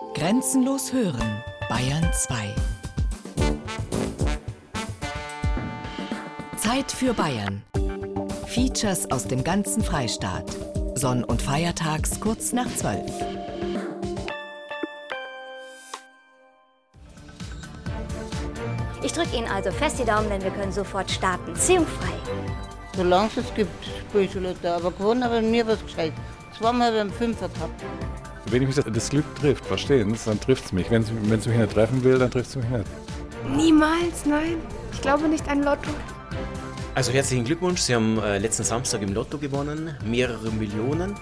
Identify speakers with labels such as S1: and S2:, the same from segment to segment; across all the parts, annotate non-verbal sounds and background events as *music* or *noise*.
S1: Grenzenlos hören, Bayern 2. Zeit für Bayern. Features aus dem ganzen Freistaat. Sonn- und Feiertags kurz nach 12.
S2: Ich drücke Ihnen also fest die Daumen, denn wir können sofort starten. Ziehungfrei.
S3: Solange es gibt, schon Lotto. Aber gewonnen habe ich mir was gescheit. Zweimal beim Fünfer gehabt.
S4: Wenn mich das Glück trifft, verstehen Sie, dann trifft es mich. Wenn es mich nicht treffen will, dann trifft es mich nicht.
S5: Niemals, nein. Ich glaube nicht an Lotto.
S6: Also herzlichen Glückwunsch, Sie haben äh, letzten Samstag im Lotto gewonnen, mehrere Millionen.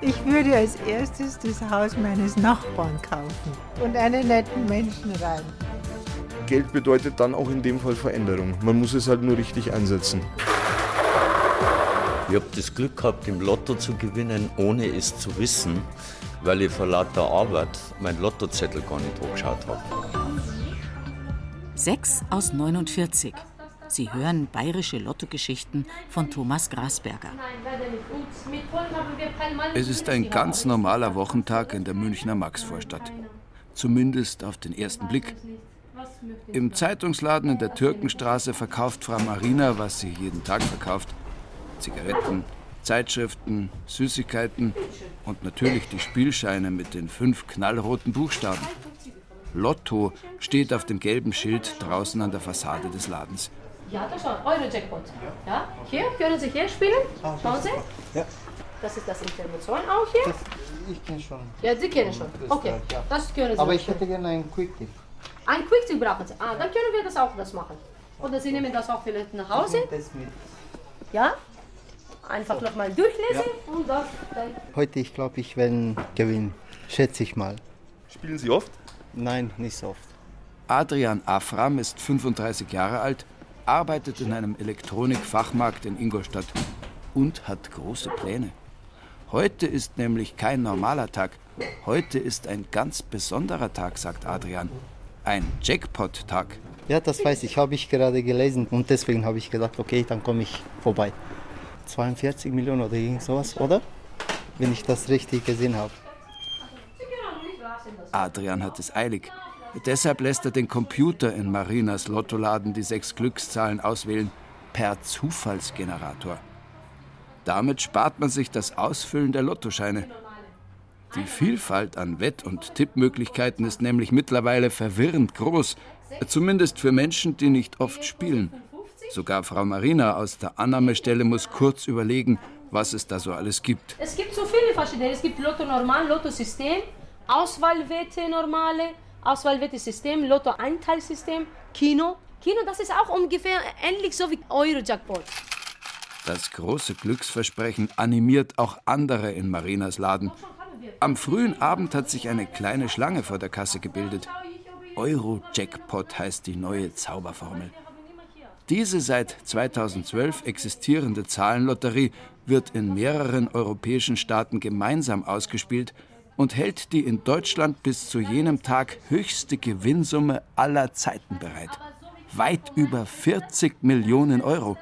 S7: Ich würde als erstes das Haus meines Nachbarn kaufen und einen netten Menschen rein.
S8: Geld bedeutet dann auch in dem Fall Veränderung. Man muss es halt nur richtig einsetzen.
S9: Ich habe das Glück gehabt, im Lotto zu gewinnen, ohne es zu wissen, weil ich vor lauter Arbeit meinen Lottozettel gar nicht hochgeschaut habe.
S10: 6 aus 49. Sie hören bayerische Lottogeschichten von Thomas Grasberger.
S11: Es ist ein ganz normaler Wochentag in der Münchner Maxvorstadt. Zumindest auf den ersten Blick. Im Zeitungsladen in der Türkenstraße verkauft Frau Marina, was sie jeden Tag verkauft. Zigaretten, Zeitschriften, Süßigkeiten und natürlich die Spielscheine mit den fünf knallroten Buchstaben. Lotto steht auf dem gelben Schild draußen an der Fassade des Ladens.
S12: Ja, das ist Euro-Jackpot. Ja, hier können Sie hier spielen. Schauen Sie.
S3: Ja.
S12: Das ist das Information auch hier.
S3: Das, ich kenne schon.
S12: Ja, Sie kennen schon. Okay, das können Sie.
S3: Aber ich hätte gerne einen Quick-Tip.
S12: Ein Quick-Tip brauchen Sie. Ah, dann können wir das auch das machen. Oder Sie nehmen das auch vielleicht nach Hause.
S3: Das mit.
S12: Ja? Einfach nochmal durchlesen und das dann.
S13: Heute, ich glaube, ich werde gewinnen. Schätze ich mal.
S8: Spielen Sie oft?
S13: Nein, nicht so oft.
S11: Adrian Afram ist 35 Jahre alt, arbeitet in einem Elektronikfachmarkt in Ingolstadt und hat große Pläne. Heute ist nämlich kein normaler Tag. Heute ist ein ganz besonderer Tag, sagt Adrian. Ein Jackpot-Tag.
S13: Ja, das weiß ich, habe ich gerade gelesen und deswegen habe ich gedacht, okay, dann komme ich vorbei. 42 Millionen oder irgend sowas, oder? Wenn ich das richtig gesehen habe.
S11: Adrian hat es eilig. Deshalb lässt er den Computer in Marinas Lottoladen die sechs Glückszahlen auswählen, per Zufallsgenerator. Damit spart man sich das Ausfüllen der Lottoscheine. Die Vielfalt an Wett- und Tippmöglichkeiten ist nämlich mittlerweile verwirrend groß, zumindest für Menschen, die nicht oft spielen. Sogar Frau Marina aus der Annahmestelle muss kurz überlegen, was es da so alles gibt.
S12: Es gibt so viele verschiedene. Es gibt Lotto Normal, Lotto System, Auswahlwette Normale, Auswahlwette-System, Lotto-Einteilsystem, Kino. Kino, das ist auch ungefähr ähnlich so wie Euro-Jackpot.
S11: Das große Glücksversprechen animiert auch andere in Marinas Laden. Am frühen Abend hat sich eine kleine Schlange vor der Kasse gebildet. Euro-Jackpot heißt die neue Zauberformel. Diese seit 2012 existierende Zahlenlotterie wird in mehreren europäischen Staaten gemeinsam ausgespielt und hält die in Deutschland bis zu jenem Tag höchste Gewinnsumme aller Zeiten bereit. Weit über 40 Millionen Euro.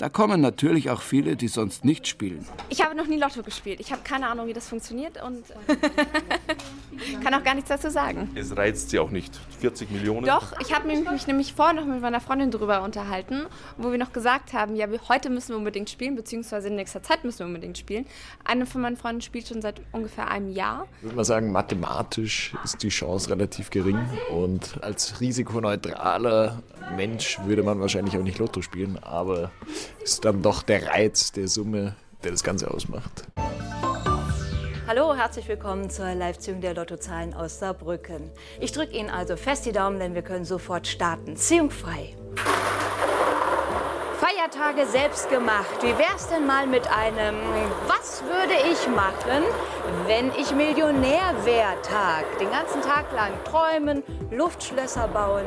S11: Da kommen natürlich auch viele, die sonst nicht spielen.
S5: Ich habe noch nie Lotto gespielt. Ich habe keine Ahnung, wie das funktioniert und *laughs* kann auch gar nichts dazu sagen.
S8: Es reizt Sie auch nicht. 40 Millionen?
S5: Doch, ich habe mich, mich nämlich vorher noch mit meiner Freundin darüber unterhalten, wo wir noch gesagt haben, ja, heute müssen wir unbedingt spielen, beziehungsweise in nächster Zeit müssen wir unbedingt spielen. Eine von meinen Freunden spielt schon seit ungefähr einem Jahr.
S4: Ich würde mal sagen, mathematisch ist die Chance relativ gering und als risikoneutraler Mensch würde man wahrscheinlich auch nicht Lotto spielen, aber ist dann doch der Reiz der Summe, der das Ganze ausmacht.
S2: Hallo, herzlich willkommen zur Live-Ziehung der Lottozahlen aus Saarbrücken. Ich drücke Ihnen also fest die Daumen, denn wir können sofort starten. Ziehung frei. Feiertage selbst gemacht. Wie wär's denn mal mit einem Was würde ich machen, wenn ich Millionär wäre Tag? Den ganzen Tag lang träumen, Luftschlösser bauen.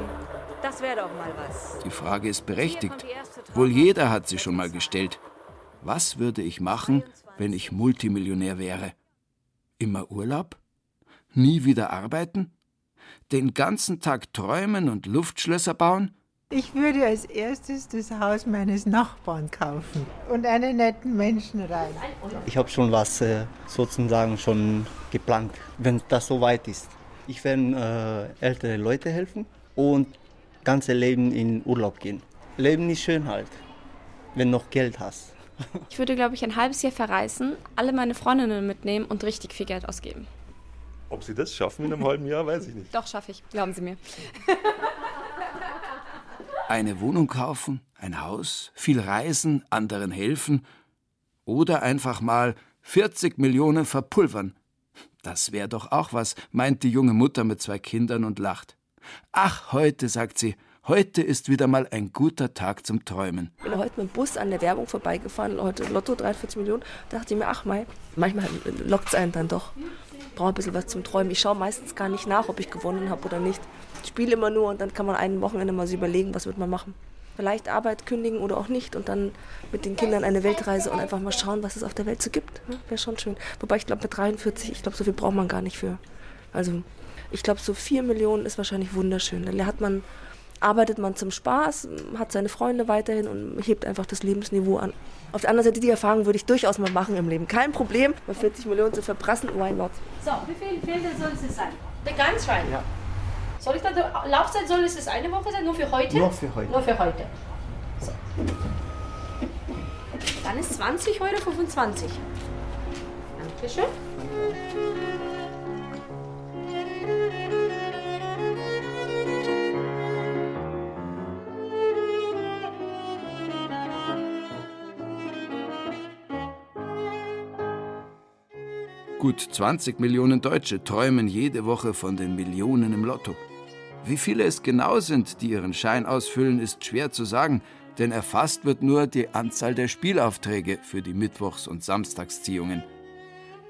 S2: Das wäre doch mal was.
S11: Die Frage ist berechtigt. Wohl jeder hat sie schon mal gestellt. Was würde ich machen, wenn ich Multimillionär wäre? Immer Urlaub? Nie wieder arbeiten? Den ganzen Tag träumen und Luftschlösser bauen?
S7: Ich würde als erstes das Haus meines Nachbarn kaufen und einen netten Menschen rein.
S13: Ich habe schon was äh, sozusagen schon geplant, wenn das so weit ist. Ich werde äh, ältere Leute helfen und ganze Leben in Urlaub gehen. Leben ist schön halt, wenn noch Geld hast. *laughs*
S5: Ich würde, glaube ich, ein halbes Jahr verreisen, alle meine Freundinnen mitnehmen und richtig viel Geld ausgeben.
S8: Ob Sie das schaffen in einem halben Jahr, weiß ich nicht.
S5: Doch, schaffe ich, glauben Sie mir. *laughs*
S11: Eine Wohnung kaufen, ein Haus, viel reisen, anderen helfen oder einfach mal 40 Millionen verpulvern. Das wäre doch auch was, meint die junge Mutter mit zwei Kindern und lacht. Ach, heute, sagt sie, heute ist wieder mal ein guter Tag zum Träumen.
S14: Ich bin heute mit dem Bus an der Werbung vorbeigefahren, heute Lotto 43 Millionen. Da dachte ich mir, ach mal, manchmal lockt es einen dann doch. Brauche ein bisschen was zum Träumen. Ich schaue meistens gar nicht nach, ob ich gewonnen habe oder nicht. Ich spiele immer nur und dann kann man ein Wochenende mal so überlegen, was wird man machen. Vielleicht Arbeit kündigen oder auch nicht und dann mit den Kindern eine Weltreise und einfach mal schauen, was es auf der Welt so gibt. Wäre schon schön. Wobei ich glaube, mit 43, ich glaube, so viel braucht man gar nicht für. Also ich glaube, so 4 Millionen ist wahrscheinlich wunderschön. Dann hat man, arbeitet man zum Spaß, hat seine Freunde weiterhin und hebt einfach das Lebensniveau an. Auf der anderen Seite, die Erfahrung würde ich durchaus mal machen im Leben. Kein Problem, mal 40 Millionen zu verprassen, why not?
S12: So, wie viel Felder soll es sein? Der ganz rein? Ja. Soll ich da, Laufzeit soll es eine Woche sein, nur für heute?
S13: Nur für heute.
S12: Nur für heute. So. Dann ist 20 Euro 25. Dankeschön.
S11: Gut 20 Millionen Deutsche träumen jede Woche von den Millionen im Lotto. Wie viele es genau sind, die ihren Schein ausfüllen, ist schwer zu sagen, denn erfasst wird nur die Anzahl der Spielaufträge für die Mittwochs- und Samstagsziehungen.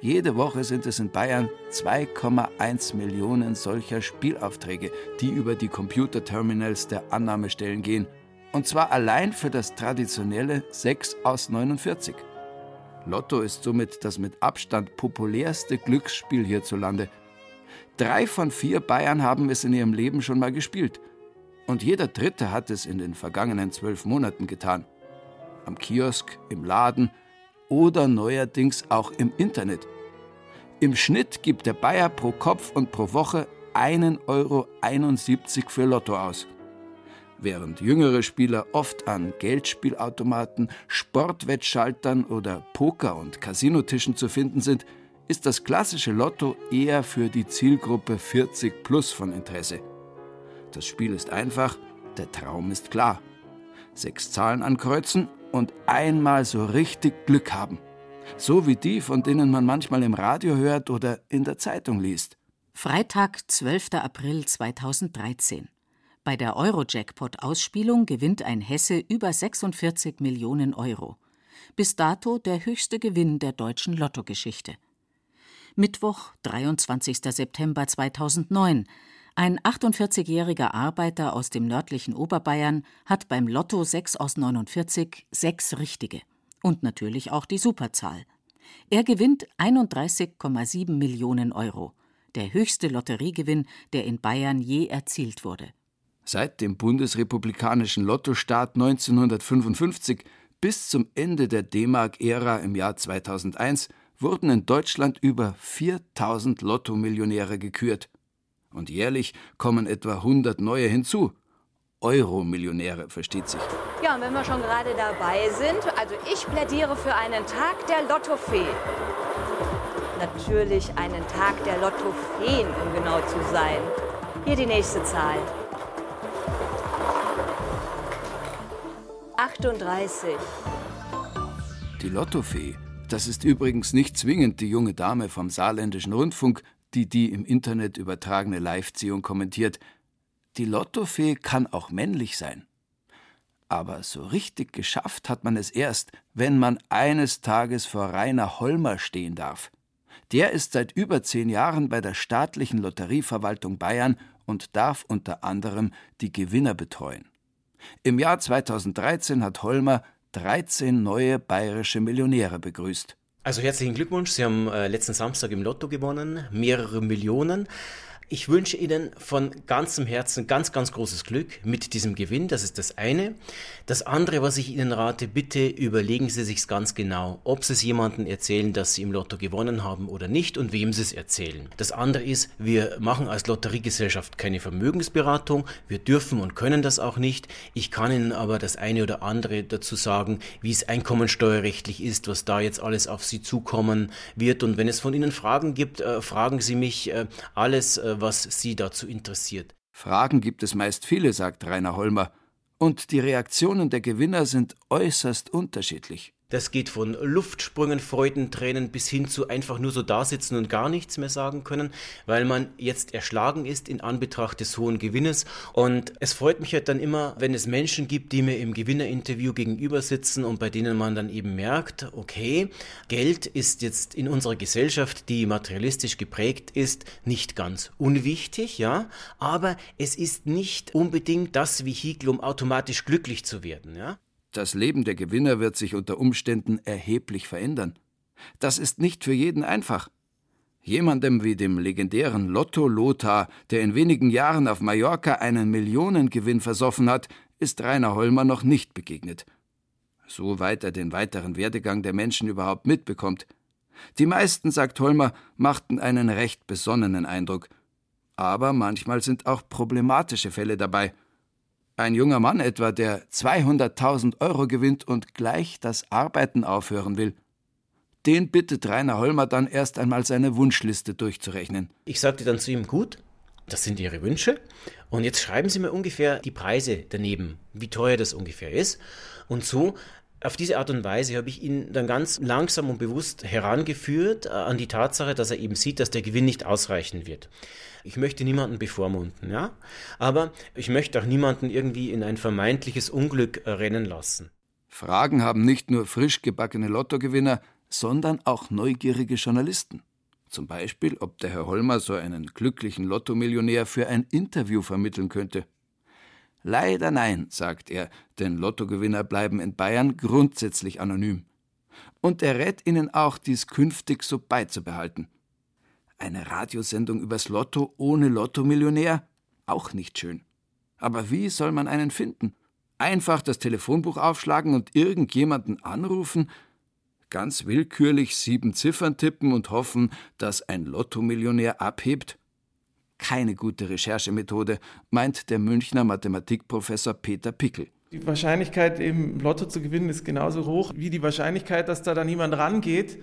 S11: Jede Woche sind es in Bayern 2,1 Millionen solcher Spielaufträge, die über die Computerterminals der Annahmestellen gehen. Und zwar allein für das traditionelle 6 aus 49. Lotto ist somit das mit Abstand populärste Glücksspiel hierzulande. Drei von vier Bayern haben es in ihrem Leben schon mal gespielt. Und jeder Dritte hat es in den vergangenen zwölf Monaten getan. Am Kiosk, im Laden oder neuerdings auch im Internet. Im Schnitt gibt der Bayer pro Kopf und pro Woche 1,71 Euro für Lotto aus. Während jüngere Spieler oft an Geldspielautomaten, Sportwettschaltern oder Poker- und Casinotischen zu finden sind, ist das klassische Lotto eher für die Zielgruppe 40 plus von Interesse. Das Spiel ist einfach, der Traum ist klar. Sechs Zahlen ankreuzen und einmal so richtig Glück haben. So wie die, von denen man manchmal im Radio hört oder in der Zeitung liest.
S10: Freitag, 12. April 2013. Bei der Eurojackpot-Ausspielung gewinnt ein Hesse über 46 Millionen Euro. Bis dato der höchste Gewinn der deutschen Lottogeschichte. Mittwoch, 23. September 2009. Ein 48-jähriger Arbeiter aus dem nördlichen Oberbayern hat beim Lotto 6 aus 49 sechs richtige. Und natürlich auch die Superzahl. Er gewinnt 31,7 Millionen Euro. Der höchste Lotteriegewinn, der in Bayern je erzielt wurde.
S11: Seit dem bundesrepublikanischen Lottostaat 1955 bis zum Ende der D-Mark-Ära im Jahr 2001 wurden in Deutschland über 4000 Lottomillionäre gekürt. Und jährlich kommen etwa 100 neue hinzu. Euro-Millionäre, versteht sich.
S2: Ja, und wenn wir schon gerade dabei sind, also ich plädiere für einen Tag der Lottofee. Natürlich einen Tag der Lottofeen, um genau zu sein. Hier die nächste Zahl. 38.
S11: Die Lottofee, das ist übrigens nicht zwingend die junge Dame vom saarländischen Rundfunk, die die im Internet übertragene Live-Ziehung kommentiert. Die Lottofee kann auch männlich sein. Aber so richtig geschafft hat man es erst, wenn man eines Tages vor Rainer Holmer stehen darf. Der ist seit über zehn Jahren bei der staatlichen Lotterieverwaltung Bayern und darf unter anderem die Gewinner betreuen. Im Jahr 2013 hat Holmer 13 neue bayerische Millionäre begrüßt.
S6: Also herzlichen Glückwunsch, Sie haben äh, letzten Samstag im Lotto gewonnen, mehrere Millionen. Ich wünsche Ihnen von ganzem Herzen ganz, ganz großes Glück mit diesem Gewinn. Das ist das eine. Das andere, was ich Ihnen rate, bitte überlegen Sie sich ganz genau, ob Sie es jemandem erzählen, dass Sie im Lotto gewonnen haben oder nicht und wem Sie es erzählen. Das andere ist, wir machen als Lotteriegesellschaft keine Vermögensberatung. Wir dürfen und können das auch nicht. Ich kann Ihnen aber das eine oder andere dazu sagen, wie es einkommensteuerrechtlich ist, was da jetzt alles auf Sie zukommen wird. Und wenn es von Ihnen Fragen gibt, äh, fragen Sie mich äh, alles, äh, was Sie dazu interessiert.
S11: Fragen gibt es meist viele, sagt Rainer Holmer, und die Reaktionen der Gewinner sind äußerst unterschiedlich.
S6: Das geht von Luftsprüngen, Freudentränen bis hin zu einfach nur so dasitzen und gar nichts mehr sagen können, weil man jetzt erschlagen ist in Anbetracht des hohen Gewinnes. Und es freut mich halt dann immer, wenn es Menschen gibt, die mir im Gewinnerinterview gegenüber sitzen und bei denen man dann eben merkt, okay, Geld ist jetzt in unserer Gesellschaft, die materialistisch geprägt ist, nicht ganz unwichtig, ja, aber es ist nicht unbedingt das Vehikel, um automatisch glücklich zu werden, ja.
S11: Das Leben der Gewinner wird sich unter Umständen erheblich verändern. Das ist nicht für jeden einfach. Jemandem wie dem legendären Lotto Lothar, der in wenigen Jahren auf Mallorca einen Millionengewinn versoffen hat, ist Rainer Holmer noch nicht begegnet. Soweit er den weiteren Werdegang der Menschen überhaupt mitbekommt. Die meisten, sagt Holmer, machten einen recht besonnenen Eindruck. Aber manchmal sind auch problematische Fälle dabei. Ein junger Mann etwa, der 200.000 Euro gewinnt und gleich das Arbeiten aufhören will. Den bittet Rainer Holmer dann erst einmal seine Wunschliste durchzurechnen.
S6: Ich sagte dann zu ihm, gut, das sind Ihre Wünsche. Und jetzt schreiben Sie mir ungefähr die Preise daneben, wie teuer das ungefähr ist. Und so auf diese Art und Weise habe ich ihn dann ganz langsam und bewusst herangeführt äh, an die Tatsache, dass er eben sieht, dass der Gewinn nicht ausreichen wird. Ich möchte niemanden bevormunden, ja, aber ich möchte auch niemanden irgendwie in ein vermeintliches Unglück äh, rennen lassen.
S11: Fragen haben nicht nur frisch gebackene Lottogewinner, sondern auch neugierige Journalisten. Zum Beispiel, ob der Herr Holmer so einen glücklichen Lottomillionär für ein Interview vermitteln könnte. Leider nein, sagt er, denn Lottogewinner bleiben in Bayern grundsätzlich anonym. Und er rät ihnen auch, dies künftig so beizubehalten. Eine Radiosendung übers Lotto ohne Lottomillionär? Auch nicht schön. Aber wie soll man einen finden? Einfach das Telefonbuch aufschlagen und irgendjemanden anrufen? Ganz willkürlich sieben Ziffern tippen und hoffen, dass ein Lottomillionär abhebt? Keine gute Recherchemethode, meint der Münchner Mathematikprofessor Peter Pickel.
S15: Die Wahrscheinlichkeit, im Lotto zu gewinnen, ist genauso hoch wie die Wahrscheinlichkeit, dass da dann jemand rangeht,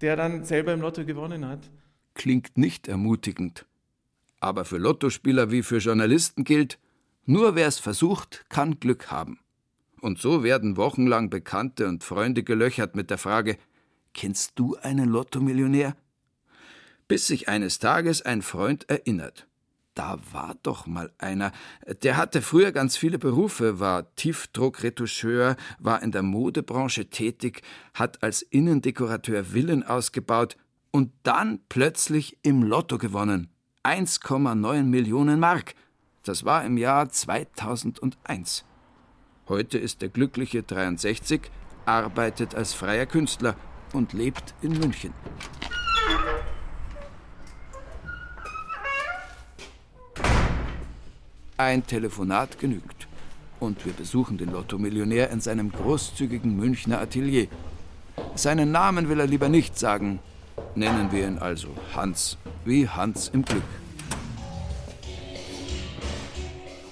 S15: der dann selber im Lotto gewonnen hat.
S11: Klingt nicht ermutigend. Aber für Lottospieler wie für Journalisten gilt, nur wer es versucht, kann Glück haben. Und so werden wochenlang Bekannte und Freunde gelöchert mit der Frage: Kennst du einen Lottomillionär? Bis sich eines Tages ein Freund erinnert. Da war doch mal einer. Der hatte früher ganz viele Berufe, war Tiefdruckretoucheur, war in der Modebranche tätig, hat als Innendekorateur Villen ausgebaut und dann plötzlich im Lotto gewonnen. 1,9 Millionen Mark. Das war im Jahr 2001. Heute ist der glückliche 63, arbeitet als freier Künstler und lebt in München. Ein Telefonat genügt. Und wir besuchen den Lottomillionär in seinem großzügigen Münchner Atelier. Seinen Namen will er lieber nicht sagen. Nennen wir ihn also Hans, wie Hans im Glück.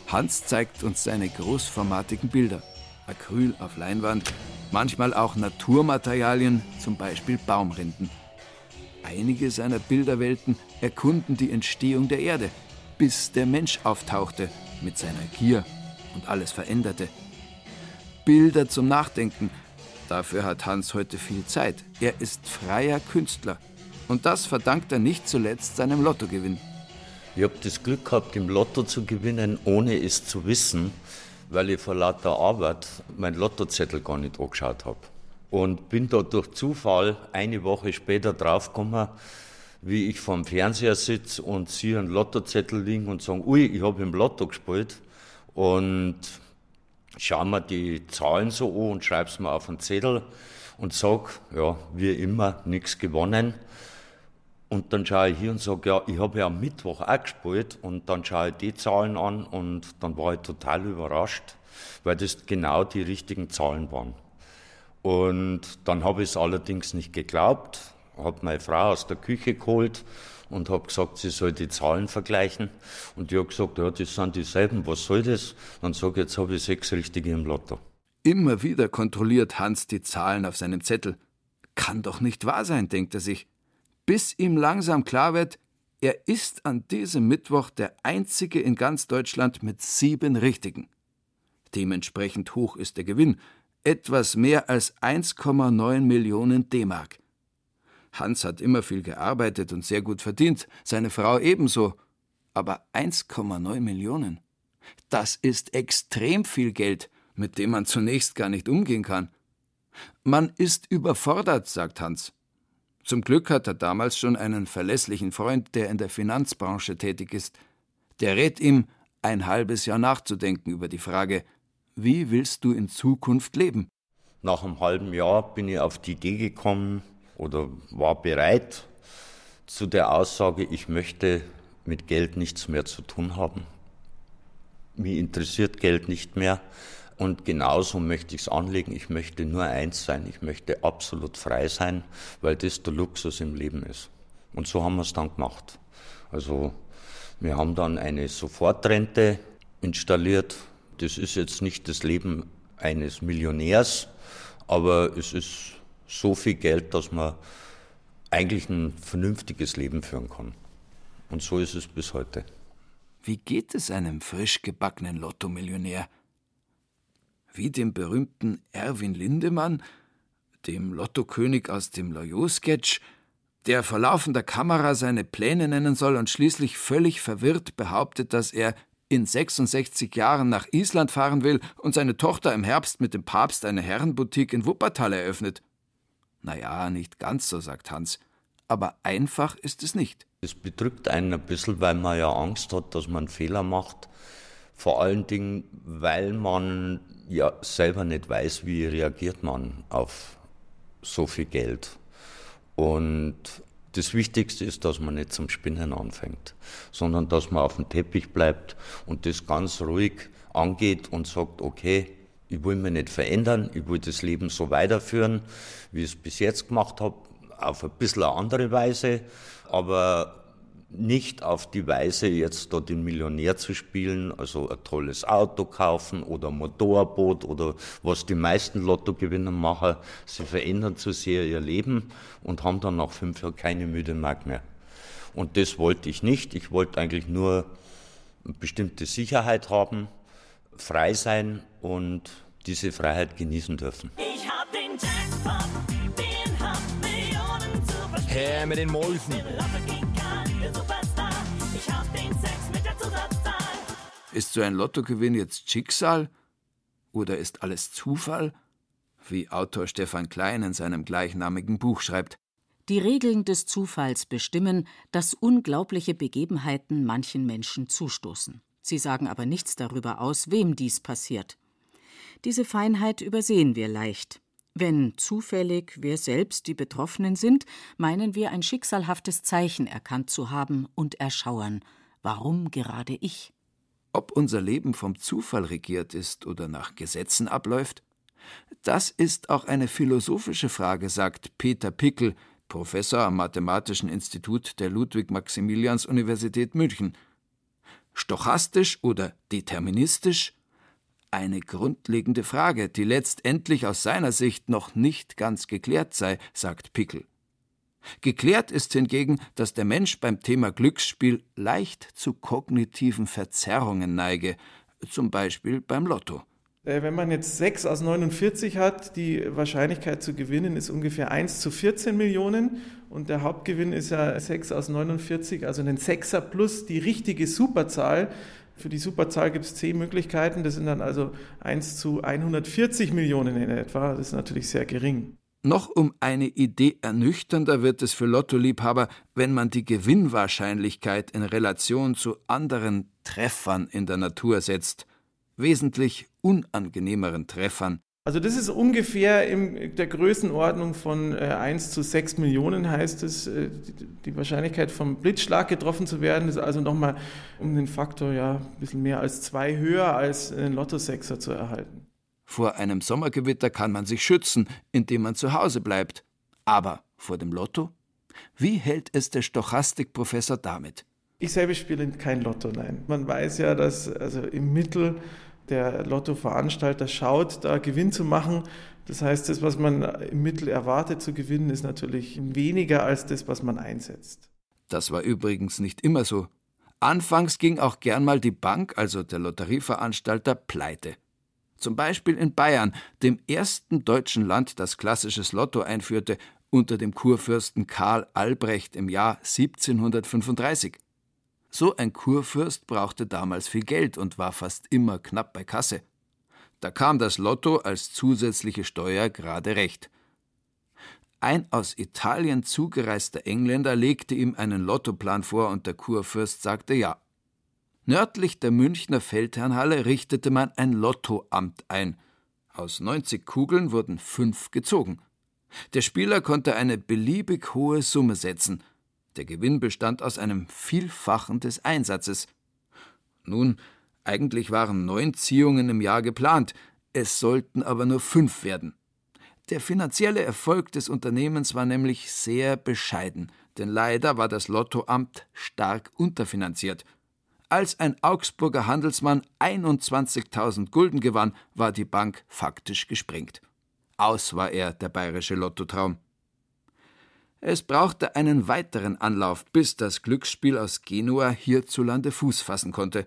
S11: Hans zeigt uns seine großformatigen Bilder. Acryl auf Leinwand, manchmal auch Naturmaterialien, zum Beispiel Baumrinden. Einige seiner Bilderwelten erkunden die Entstehung der Erde, bis der Mensch auftauchte mit seiner Gier und alles veränderte. Bilder zum Nachdenken, dafür hat Hans heute viel Zeit. Er ist freier Künstler. Und das verdankt er nicht zuletzt seinem Lottogewinn.
S9: Ich habe das Glück gehabt, im Lotto zu gewinnen, ohne es zu wissen, weil ich vor lauter Arbeit mein Lottozettel gar nicht angeschaut habe. Und bin da durch Zufall eine Woche später draufgekommen, wie ich vorm Fernseher sitze und sehe einen Lottozettel liegen und sage, ui, ich habe im Lotto gespielt. Und schaue mir die Zahlen so an und schreibe es mir auf einen Zettel und sage, ja, wie immer, nichts gewonnen. Und dann schaue ich hier und sage, ja, ich habe ja am Mittwoch auch gespielt und dann schaue ich die Zahlen an und dann war ich total überrascht, weil das genau die richtigen Zahlen waren. Und dann habe ich es allerdings nicht geglaubt, habe meine Frau aus der Küche geholt und habe gesagt, sie soll die Zahlen vergleichen. Und die hat gesagt, ja, das sind dieselben, was soll das? Dann sage ich, jetzt habe ich sechs richtige im Lotto.
S11: Immer wieder kontrolliert Hans die Zahlen auf seinem Zettel. Kann doch nicht wahr sein, denkt er sich. Bis ihm langsam klar wird, er ist an diesem Mittwoch der einzige in ganz Deutschland mit sieben Richtigen. Dementsprechend hoch ist der Gewinn, etwas mehr als 1,9 Millionen D-Mark. Hans hat immer viel gearbeitet und sehr gut verdient, seine Frau ebenso. Aber 1,9 Millionen? Das ist extrem viel Geld, mit dem man zunächst gar nicht umgehen kann. Man ist überfordert, sagt Hans. Zum Glück hat er damals schon einen verlässlichen Freund, der in der Finanzbranche tätig ist. Der rät ihm, ein halbes Jahr nachzudenken über die Frage, wie willst du in Zukunft leben?
S9: Nach einem halben Jahr bin ich auf die Idee gekommen oder war bereit zu der Aussage, ich möchte mit Geld nichts mehr zu tun haben. Mich interessiert Geld nicht mehr. Und genauso möchte ich es anlegen. Ich möchte nur eins sein. Ich möchte absolut frei sein, weil das der Luxus im Leben ist. Und so haben wir es dann gemacht. Also wir haben dann eine Sofortrente installiert. Das ist jetzt nicht das Leben eines Millionärs, aber es ist so viel Geld, dass man eigentlich ein vernünftiges Leben führen kann. Und so ist es bis heute.
S11: Wie geht es einem frisch gebackenen Lottomillionär? wie dem berühmten Erwin Lindemann, dem Lottokönig aus dem Loyot-Sketch, der vor laufender Kamera seine Pläne nennen soll und schließlich völlig verwirrt behauptet, dass er in 66 Jahren nach Island fahren will und seine Tochter im Herbst mit dem Papst eine Herrenboutique in Wuppertal eröffnet. Naja, nicht ganz so, sagt Hans. Aber einfach ist es nicht.
S9: Es bedrückt einen ein bisschen, weil man ja Angst hat, dass man Fehler macht. Vor allen Dingen, weil man ja selber nicht weiß, wie reagiert man auf so viel Geld. Und das Wichtigste ist, dass man nicht zum Spinnen anfängt, sondern dass man auf dem Teppich bleibt und das ganz ruhig angeht und sagt, okay, ich will mich nicht verändern, ich will das Leben so weiterführen, wie ich es bis jetzt gemacht habe, auf ein bisschen eine andere Weise, aber nicht auf die Weise, jetzt da den Millionär zu spielen, also ein tolles Auto kaufen oder ein Motorboot oder was die meisten Lottogewinner machen. Sie verändern zu sehr ihr Leben und haben dann nach fünf Jahren keine müde Mark mehr. Und das wollte ich nicht. Ich wollte eigentlich nur eine bestimmte Sicherheit haben, frei sein und diese Freiheit genießen dürfen. Ich hab den Jackpot, den hab
S11: Millionen zu Her mit den Mäusen. Ist so ein Lottogewinn jetzt Schicksal oder ist alles Zufall? Wie Autor Stefan Klein in seinem gleichnamigen Buch schreibt.
S10: Die Regeln des Zufalls bestimmen, dass unglaubliche Begebenheiten manchen Menschen zustoßen. Sie sagen aber nichts darüber aus, wem dies passiert. Diese Feinheit übersehen wir leicht. Wenn zufällig wir selbst die Betroffenen sind, meinen wir ein schicksalhaftes Zeichen erkannt zu haben und erschauern. Warum gerade ich?
S11: Ob unser Leben vom Zufall regiert ist oder nach Gesetzen abläuft? Das ist auch eine philosophische Frage, sagt Peter Pickel, Professor am Mathematischen Institut der Ludwig-Maximilians-Universität München. Stochastisch oder deterministisch? Eine grundlegende Frage, die letztendlich aus seiner Sicht noch nicht ganz geklärt sei, sagt Pickel. Geklärt ist hingegen, dass der Mensch beim Thema Glücksspiel leicht zu kognitiven Verzerrungen neige, zum Beispiel beim Lotto.
S15: Äh, wenn man jetzt 6 aus 49 hat, die Wahrscheinlichkeit zu gewinnen ist ungefähr 1 zu 14 Millionen und der Hauptgewinn ist ja 6 aus 49, also ein Sechser plus die richtige Superzahl. Für die Superzahl gibt es 10 Möglichkeiten, das sind dann also 1 zu 140 Millionen in etwa, das ist natürlich sehr gering.
S11: Noch um eine Idee ernüchternder wird es für Lottoliebhaber, wenn man die Gewinnwahrscheinlichkeit in Relation zu anderen Treffern in der Natur setzt, wesentlich unangenehmeren Treffern.
S15: Also das ist ungefähr in der Größenordnung von 1 zu 6 Millionen heißt es. Die Wahrscheinlichkeit vom Blitzschlag getroffen zu werden ist also nochmal um den Faktor ja ein bisschen mehr als zwei höher als einen Lotto-Sechser zu erhalten.
S11: Vor einem Sommergewitter kann man sich schützen, indem man zu Hause bleibt. Aber vor dem Lotto? Wie hält es der Stochastikprofessor damit?
S15: Ich selber spiele kein Lotto, nein. Man weiß ja, dass also im Mittel der Lottoveranstalter schaut, da Gewinn zu machen. Das heißt, das, was man im Mittel erwartet zu gewinnen, ist natürlich weniger als das, was man einsetzt.
S11: Das war übrigens nicht immer so. Anfangs ging auch gern mal die Bank, also der Lotterieveranstalter, pleite. Zum Beispiel in Bayern, dem ersten deutschen Land, das klassisches Lotto einführte, unter dem Kurfürsten Karl Albrecht im Jahr 1735. So ein Kurfürst brauchte damals viel Geld und war fast immer knapp bei Kasse. Da kam das Lotto als zusätzliche Steuer gerade recht. Ein aus Italien zugereister Engländer legte ihm einen Lottoplan vor und der Kurfürst sagte ja. Nördlich der Münchner Feldherrnhalle richtete man ein Lottoamt ein. Aus 90 Kugeln wurden fünf gezogen. Der Spieler konnte eine beliebig hohe Summe setzen. Der Gewinn bestand aus einem Vielfachen des Einsatzes. Nun, eigentlich waren neun Ziehungen im Jahr geplant, es sollten aber nur fünf werden. Der finanzielle Erfolg des Unternehmens war nämlich sehr bescheiden, denn leider war das Lottoamt stark unterfinanziert. Als ein Augsburger Handelsmann 21.000 Gulden gewann, war die Bank faktisch gesprengt. Aus war er, der bayerische Lottotraum. Es brauchte einen weiteren Anlauf, bis das Glücksspiel aus Genua hierzulande Fuß fassen konnte.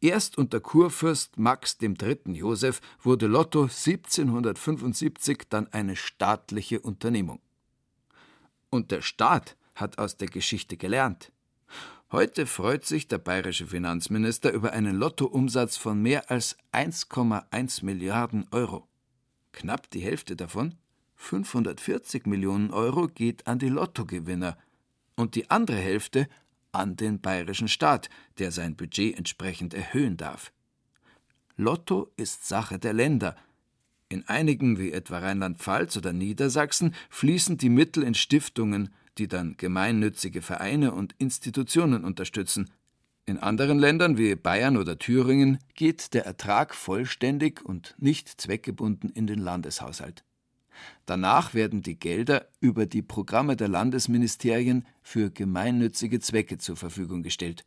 S11: Erst unter Kurfürst Max III. Joseph wurde Lotto 1775 dann eine staatliche Unternehmung. Und der Staat hat aus der Geschichte gelernt. Heute freut sich der bayerische Finanzminister über einen Lottoumsatz von mehr als 1,1 Milliarden Euro. Knapp die Hälfte davon, 540 Millionen Euro, geht an die Lottogewinner und die andere Hälfte an den bayerischen Staat, der sein Budget entsprechend erhöhen darf. Lotto ist Sache der Länder. In einigen wie etwa Rheinland-Pfalz oder Niedersachsen fließen die Mittel in Stiftungen, die dann gemeinnützige Vereine und Institutionen unterstützen. In anderen Ländern wie Bayern oder Thüringen geht der Ertrag vollständig und nicht zweckgebunden in den Landeshaushalt. Danach werden die Gelder über die Programme der Landesministerien für gemeinnützige Zwecke zur Verfügung gestellt.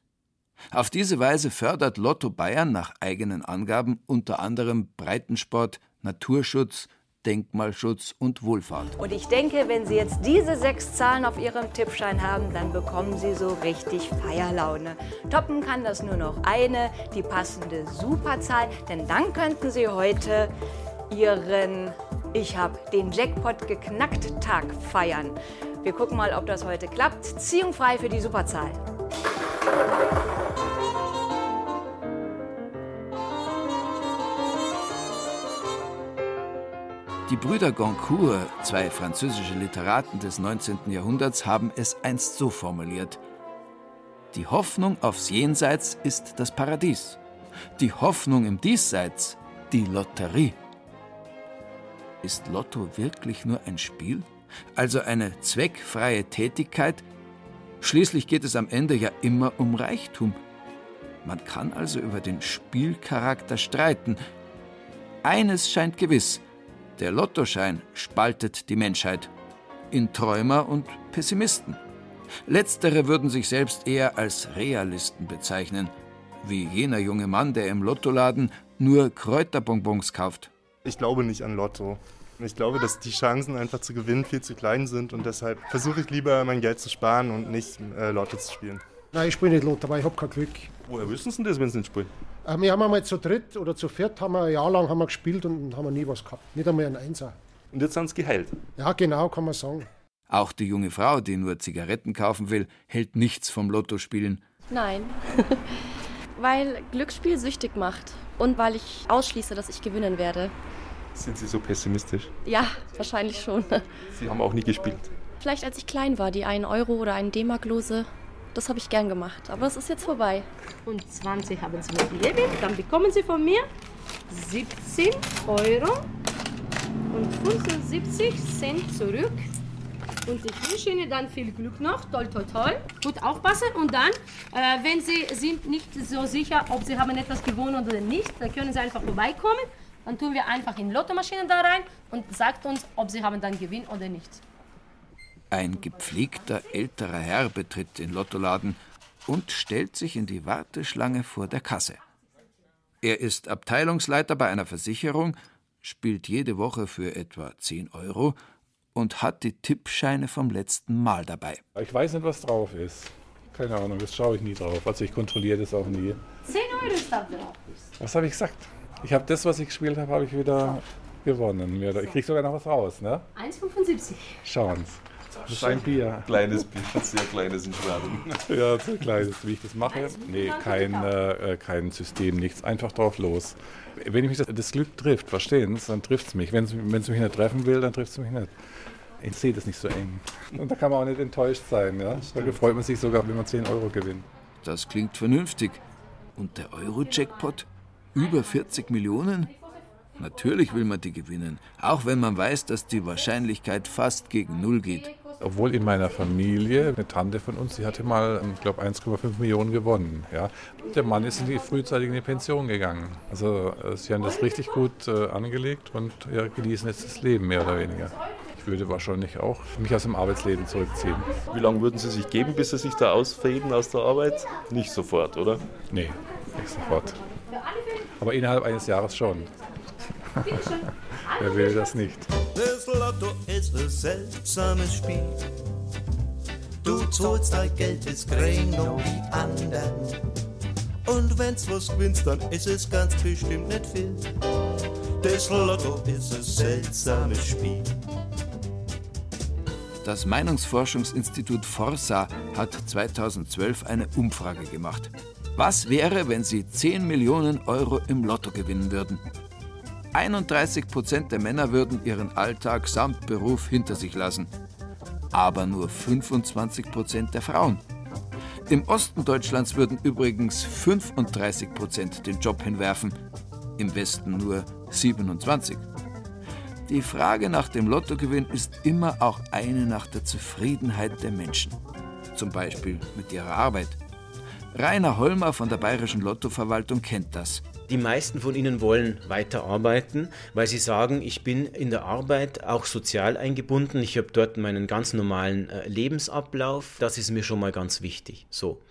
S11: Auf diese Weise fördert Lotto Bayern nach eigenen Angaben unter anderem Breitensport, Naturschutz, Denkmalschutz und Wohlfahrt.
S2: Und ich denke, wenn Sie jetzt diese sechs Zahlen auf Ihrem Tippschein haben, dann bekommen Sie so richtig Feierlaune. Toppen kann das nur noch eine, die passende Superzahl, denn dann könnten Sie heute Ihren Ich habe den Jackpot geknackt Tag feiern. Wir gucken mal, ob das heute klappt. Ziehung frei für die Superzahl.
S11: Die Brüder Goncourt, zwei französische Literaten des 19. Jahrhunderts, haben es einst so formuliert: Die Hoffnung aufs Jenseits ist das Paradies. Die Hoffnung im Diesseits die Lotterie. Ist Lotto wirklich nur ein Spiel? Also eine zweckfreie Tätigkeit? Schließlich geht es am Ende ja immer um Reichtum. Man kann also über den Spielcharakter streiten. Eines scheint gewiss, der Lottoschein spaltet die Menschheit in Träumer und Pessimisten. Letztere würden sich selbst eher als Realisten bezeichnen, wie jener junge Mann, der im Lottoladen nur Kräuterbonbons kauft.
S16: Ich glaube nicht an Lotto. Ich glaube, dass die Chancen einfach zu gewinnen viel zu klein sind und deshalb versuche ich lieber mein Geld zu sparen und nicht äh, Lotto zu spielen.
S17: Nein, ich spiele nicht Lotto, weil ich habe kein Glück.
S16: Woher wissen Sie das, wenn Sie nicht spielen?
S17: Äh, wir haben einmal zu dritt oder zu viert haben wir ein Jahr lang haben wir gespielt und haben wir nie was gehabt. Nicht einmal ein Einser.
S16: Und jetzt sind Sie geheilt?
S17: Ja, genau, kann man sagen.
S11: Auch die junge Frau, die nur Zigaretten kaufen will, hält nichts vom Lottospielen.
S18: Nein. *laughs* weil Glücksspiel süchtig macht und weil ich ausschließe, dass ich gewinnen werde.
S16: Sind Sie so pessimistisch?
S18: Ja, wahrscheinlich schon.
S16: Sie haben auch nie gespielt.
S18: Vielleicht als ich klein war, die 1 Euro oder 1 D-Mark-Lose. Das habe ich gern gemacht, aber es ist jetzt vorbei.
S12: Und 20 haben Sie mir gegeben, dann bekommen Sie von mir 17 Euro und 75 Cent zurück. Und ich wünsche Ihnen dann viel Glück noch. Toll, toll, toll. Gut aufpassen. Und dann, äh, wenn Sie sind nicht so sicher, ob Sie haben etwas gewonnen oder nicht, dann können Sie einfach vorbeikommen. Dann tun wir einfach in Lottomaschinen da rein und sagt uns, ob Sie haben dann Gewinn oder nicht.
S11: Ein gepflegter älterer Herr betritt den Lottoladen und stellt sich in die Warteschlange vor der Kasse. Er ist Abteilungsleiter bei einer Versicherung, spielt jede Woche für etwa 10 Euro und hat die Tippscheine vom letzten Mal dabei.
S19: Ich weiß nicht, was drauf ist. Keine Ahnung, das schaue ich nie drauf. Also ich kontrolliere das auch nie.
S12: 10 Euro ist da drauf.
S19: Was habe ich gesagt? Ich habe das, was ich gespielt habe, habe ich wieder gewonnen. Ich kriege sogar noch was raus, ne?
S12: 1,75.
S19: Schauen Sie. Das ist ein Bier.
S20: Kleines Bier, sehr kleines in Schwaben. *laughs*
S19: ja, sehr kleines. Wie ich das mache? Nee, kein, äh, kein System, nichts. Einfach drauf los. Wenn mich das, das Glück trifft, verstehen Sie, dann trifft es mich. Wenn es mich nicht treffen will, dann trifft es mich nicht. Ich sehe das nicht so eng. Und da kann man auch nicht enttäuscht sein. Ja? Da freut man sich sogar, wenn man 10 Euro gewinnt.
S11: Das klingt vernünftig. Und der Euro-Jackpot? Über 40 Millionen? Natürlich will man die gewinnen, auch wenn man weiß, dass die Wahrscheinlichkeit fast gegen Null geht.
S19: Obwohl in meiner Familie, eine Tante von uns, die hatte mal, ich glaube, 1,5 Millionen gewonnen. Ja. Der Mann ist in die frühzeitig in die Pension gegangen. Also äh, sie haben das richtig gut äh, angelegt und ja, genießen jetzt das Leben mehr oder weniger. Ich würde wahrscheinlich auch mich aus dem Arbeitsleben zurückziehen.
S20: Wie lange würden Sie sich geben, bis Sie sich da ausfäden aus der Arbeit? Nicht sofort, oder?
S19: Nee, nicht sofort. Aber innerhalb eines Jahres schon. Wer will das nicht?
S21: Das Lotto ist ein seltsames Spiel. Du zahlst dein Geld, es kriegen noch die anderen. Und wenn's was gewinnst, dann ist es ganz bestimmt nicht viel. Das Lotto ist ein seltsames Spiel.
S11: Das Meinungsforschungsinstitut Forsa hat 2012 eine Umfrage gemacht. Was wäre, wenn Sie 10 Millionen Euro im Lotto gewinnen würden? 31 Prozent der Männer würden ihren Alltag samt Beruf hinter sich lassen. Aber nur 25 Prozent der Frauen. Im Osten Deutschlands würden übrigens 35 Prozent den Job hinwerfen, im Westen nur 27. Die Frage nach dem Lottogewinn ist immer auch eine nach der Zufriedenheit der Menschen. Zum Beispiel mit ihrer Arbeit. Rainer Holmer von der Bayerischen Lottoverwaltung kennt das.
S6: Die meisten von ihnen wollen weiterarbeiten, weil sie sagen, ich bin in der Arbeit auch sozial eingebunden, ich habe dort meinen ganz normalen äh, Lebensablauf, das ist mir schon mal ganz wichtig. So.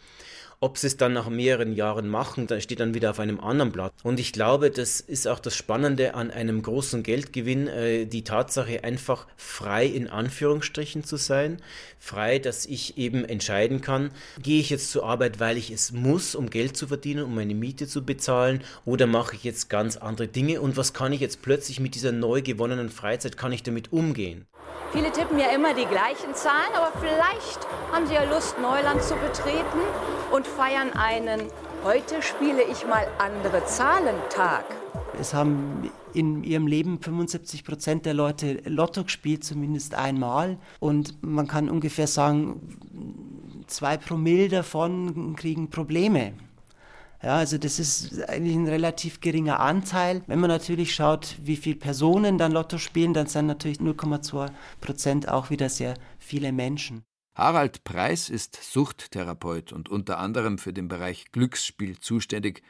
S6: Ob sie es dann nach mehreren Jahren machen, da steht dann wieder auf einem anderen Blatt. Und ich glaube, das ist auch das Spannende an einem großen Geldgewinn, äh, die Tatsache, einfach frei in Anführungsstrichen zu sein. Frei, dass ich eben entscheiden kann, gehe ich jetzt zur Arbeit, weil ich es muss, um Geld zu verdienen, um meine Miete zu bezahlen, oder mache ich jetzt ganz andere Dinge und was kann ich jetzt plötzlich mit dieser neu gewonnenen Freizeit, kann ich damit umgehen?
S2: Viele tippen ja immer die gleichen Zahlen, aber vielleicht haben sie ja Lust, Neuland zu betreten und feiern einen Heute spiele ich mal andere Zahlen-Tag.
S22: Es haben in ihrem Leben 75 Prozent der Leute Lotto gespielt, zumindest einmal. Und man kann ungefähr sagen, zwei Promille davon kriegen Probleme. Ja, also das ist eigentlich ein relativ geringer Anteil. Wenn man natürlich schaut, wie viele Personen dann Lotto spielen, dann sind natürlich 0,2 Prozent auch wieder sehr viele Menschen.
S11: Harald Preis ist Suchttherapeut und unter anderem für den Bereich Glücksspiel zuständig.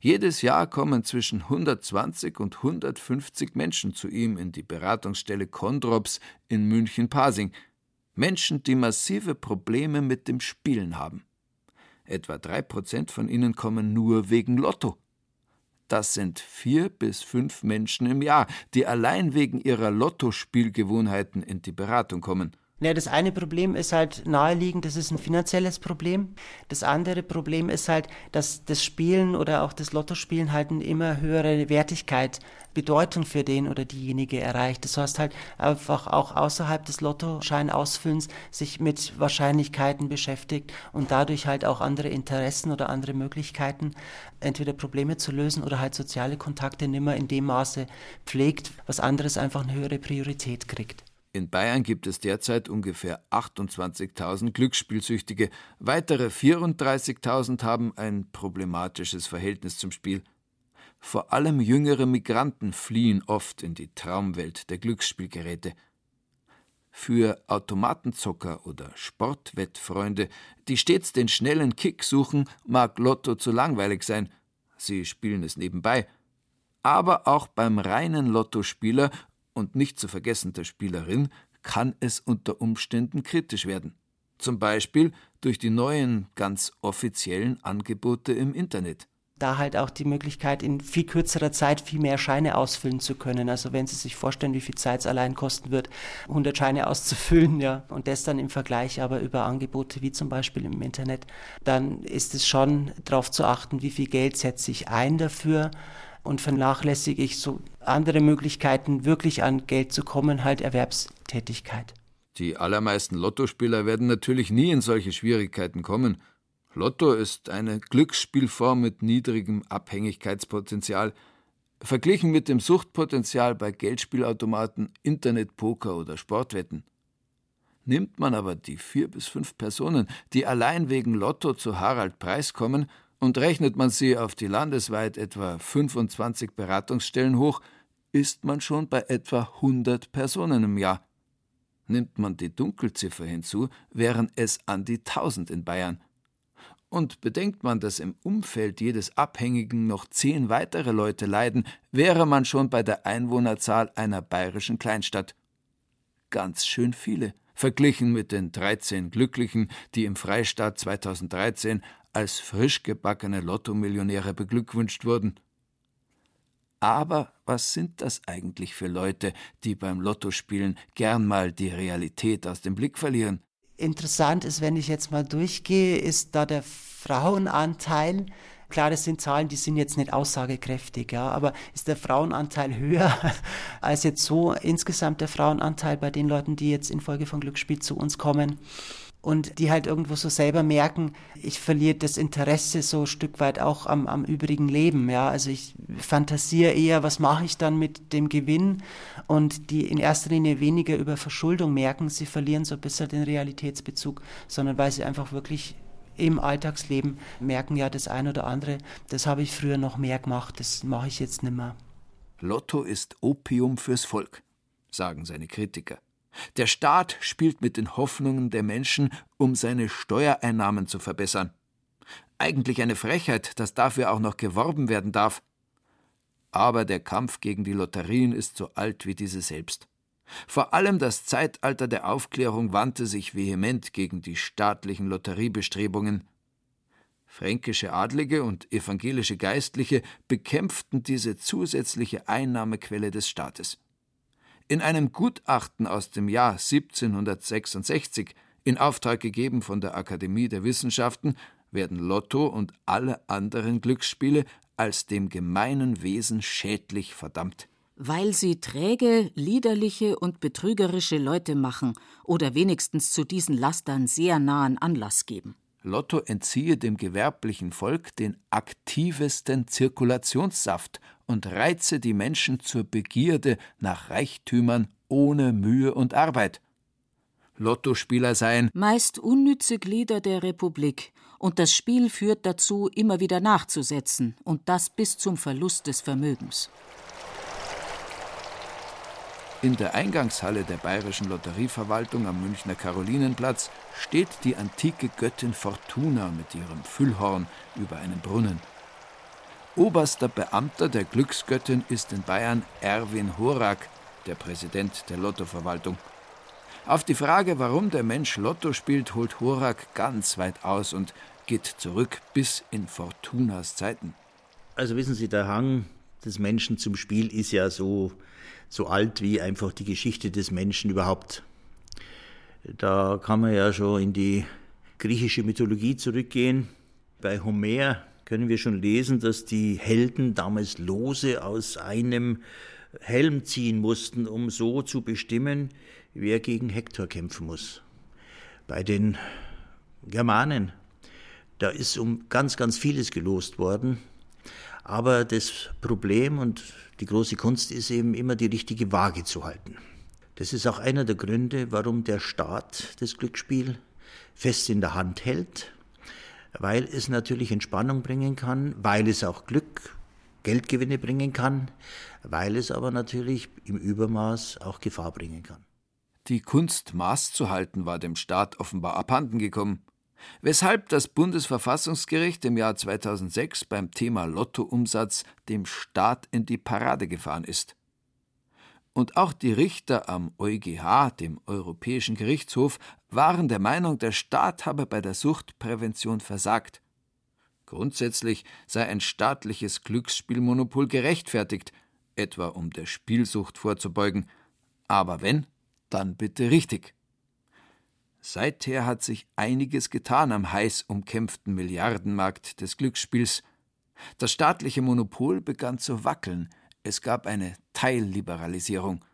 S11: Jedes Jahr kommen zwischen 120 und 150 Menschen zu ihm in die Beratungsstelle Kondrops in München-Pasing. Menschen, die massive Probleme mit dem Spielen haben. Etwa drei Prozent von ihnen kommen nur wegen Lotto. Das sind vier bis fünf Menschen im Jahr, die allein wegen ihrer Lottospielgewohnheiten in die Beratung kommen.
S22: Ja, das eine Problem ist halt naheliegend, das ist ein finanzielles Problem. Das andere Problem ist halt, dass das Spielen oder auch das Lottospielen halt eine immer höhere Wertigkeit, Bedeutung für den oder diejenige erreicht. Das heißt halt einfach auch außerhalb des Lottoscheinausfüllens sich mit Wahrscheinlichkeiten beschäftigt und dadurch halt auch andere Interessen oder andere Möglichkeiten, entweder Probleme zu lösen oder halt soziale Kontakte nimmer in dem Maße pflegt, was anderes einfach eine höhere Priorität kriegt.
S11: In Bayern gibt es derzeit ungefähr 28.000 Glücksspielsüchtige. Weitere 34.000 haben ein problematisches Verhältnis zum Spiel. Vor allem jüngere Migranten fliehen oft in die Traumwelt der Glücksspielgeräte. Für Automatenzocker oder Sportwettfreunde, die stets den schnellen Kick suchen, mag Lotto zu langweilig sein. Sie spielen es nebenbei. Aber auch beim reinen Lottospieler und nicht zu vergessen der Spielerin kann es unter Umständen kritisch werden. Zum Beispiel durch die neuen, ganz offiziellen Angebote im Internet
S22: da halt auch die Möglichkeit, in viel kürzerer Zeit viel mehr Scheine ausfüllen zu können. Also wenn Sie sich vorstellen, wie viel Zeit es allein kosten wird, 100 Scheine auszufüllen, ja, und das dann im Vergleich aber über Angebote wie zum Beispiel im Internet, dann ist es schon darauf zu achten, wie viel Geld setze ich ein dafür und vernachlässige ich so andere Möglichkeiten, wirklich an Geld zu kommen, halt Erwerbstätigkeit.
S11: Die allermeisten Lottospieler werden natürlich nie in solche Schwierigkeiten kommen. Lotto ist eine Glücksspielform mit niedrigem Abhängigkeitspotenzial. Verglichen mit dem Suchtpotenzial bei Geldspielautomaten, Internetpoker oder Sportwetten. Nimmt man aber die vier bis fünf Personen, die allein wegen Lotto zu Harald Preis kommen, und rechnet man sie auf die landesweit etwa 25 Beratungsstellen hoch, ist man schon bei etwa 100 Personen im Jahr. Nimmt man die Dunkelziffer hinzu, wären es an die 1000 in Bayern. Und bedenkt man, dass im Umfeld jedes Abhängigen noch zehn weitere Leute leiden, wäre man schon bei der Einwohnerzahl einer bayerischen Kleinstadt. Ganz schön viele, verglichen mit den 13 Glücklichen, die im Freistaat 2013 als frisch gebackene Lottomillionäre beglückwünscht wurden. Aber was sind das eigentlich für Leute, die beim Lottospielen gern mal die Realität aus dem Blick verlieren?
S22: Interessant ist, wenn ich jetzt mal durchgehe, ist da der Frauenanteil. Klar, das sind Zahlen, die sind jetzt nicht aussagekräftig, ja, aber ist der Frauenanteil höher *laughs* als jetzt so insgesamt der Frauenanteil bei den Leuten, die jetzt infolge von Glücksspiel zu uns kommen? Und die halt irgendwo so selber merken, ich verliere das Interesse so ein Stück weit auch am, am übrigen Leben. Ja? Also ich fantasiere eher, was mache ich dann mit dem Gewinn und die in erster Linie weniger über Verschuldung merken, sie verlieren so ein bisschen den Realitätsbezug, sondern weil sie einfach wirklich im Alltagsleben merken, ja, das eine oder andere, das habe ich früher noch mehr gemacht, das mache ich jetzt nicht mehr.
S11: Lotto ist Opium fürs Volk, sagen seine Kritiker. Der Staat spielt mit den Hoffnungen der Menschen, um seine Steuereinnahmen zu verbessern. Eigentlich eine Frechheit, dass dafür auch noch geworben werden darf. Aber der Kampf gegen die Lotterien ist so alt wie diese selbst. Vor allem das Zeitalter der Aufklärung wandte sich vehement gegen die staatlichen Lotteriebestrebungen. Fränkische Adlige und evangelische Geistliche bekämpften diese zusätzliche Einnahmequelle des Staates. In einem Gutachten aus dem Jahr 1766, in Auftrag gegeben von der Akademie der Wissenschaften, werden Lotto und alle anderen Glücksspiele als dem gemeinen Wesen schädlich verdammt.
S10: Weil sie träge, liederliche und betrügerische Leute machen oder wenigstens zu diesen Lastern sehr nahen Anlass geben.
S11: Lotto entziehe dem gewerblichen Volk den aktivesten Zirkulationssaft und reize die Menschen zur Begierde nach Reichtümern ohne Mühe und Arbeit. Lottospieler seien
S10: meist unnütze Glieder der Republik, und das Spiel führt dazu, immer wieder nachzusetzen, und das bis zum Verlust des Vermögens.
S11: In der Eingangshalle der Bayerischen Lotterieverwaltung am Münchner Karolinenplatz steht die antike Göttin Fortuna mit ihrem Füllhorn über einem Brunnen. Oberster Beamter der Glücksgöttin ist in Bayern Erwin Horak, der Präsident der Lottoverwaltung. Auf die Frage, warum der Mensch Lotto spielt, holt Horak ganz weit aus und geht zurück bis in Fortunas Zeiten.
S23: Also wissen Sie, der Hang des Menschen zum Spiel ist ja so, so alt wie einfach die Geschichte des Menschen überhaupt. Da kann man ja schon in die griechische Mythologie zurückgehen. Bei Homer können wir schon lesen, dass die Helden damals Lose aus einem Helm ziehen mussten, um so zu bestimmen, wer gegen Hektor kämpfen muss. Bei den Germanen, da ist um ganz, ganz vieles gelost worden. Aber das Problem und die große Kunst ist eben immer die richtige Waage zu halten. Das ist auch einer der Gründe, warum der Staat das Glücksspiel fest in der Hand hält weil es natürlich Entspannung bringen kann, weil es auch Glück Geldgewinne bringen kann, weil es aber natürlich im Übermaß auch Gefahr bringen kann.
S11: Die Kunst, Maß zu halten, war dem Staat offenbar abhanden gekommen, weshalb das Bundesverfassungsgericht im Jahr 2006 beim Thema Lottoumsatz dem Staat in die Parade gefahren ist. Und auch die Richter am EuGH, dem Europäischen Gerichtshof, waren der Meinung, der Staat habe bei der Suchtprävention versagt. Grundsätzlich sei ein staatliches Glücksspielmonopol gerechtfertigt, etwa um der Spielsucht vorzubeugen. Aber wenn, dann bitte richtig. Seither hat sich einiges getan am heiß umkämpften Milliardenmarkt des Glücksspiels. Das staatliche Monopol begann zu wackeln, es gab eine Teilliberalisierung.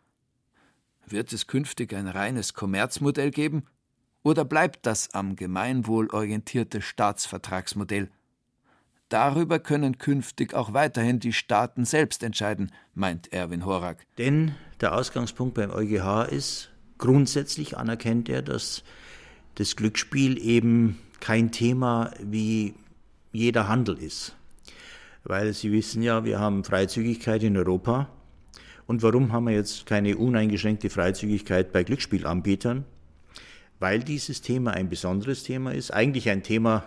S11: Wird es künftig ein reines Kommerzmodell geben? Oder bleibt das am Gemeinwohl orientierte Staatsvertragsmodell? Darüber können künftig auch weiterhin die Staaten selbst entscheiden, meint Erwin Horak.
S23: Denn der Ausgangspunkt beim EuGH ist, grundsätzlich anerkennt er, dass das Glücksspiel eben kein Thema wie jeder Handel ist. Weil Sie wissen ja, wir haben Freizügigkeit in Europa. Und warum haben wir jetzt keine uneingeschränkte Freizügigkeit bei Glücksspielanbietern? Weil dieses Thema ein besonderes Thema ist, eigentlich ein Thema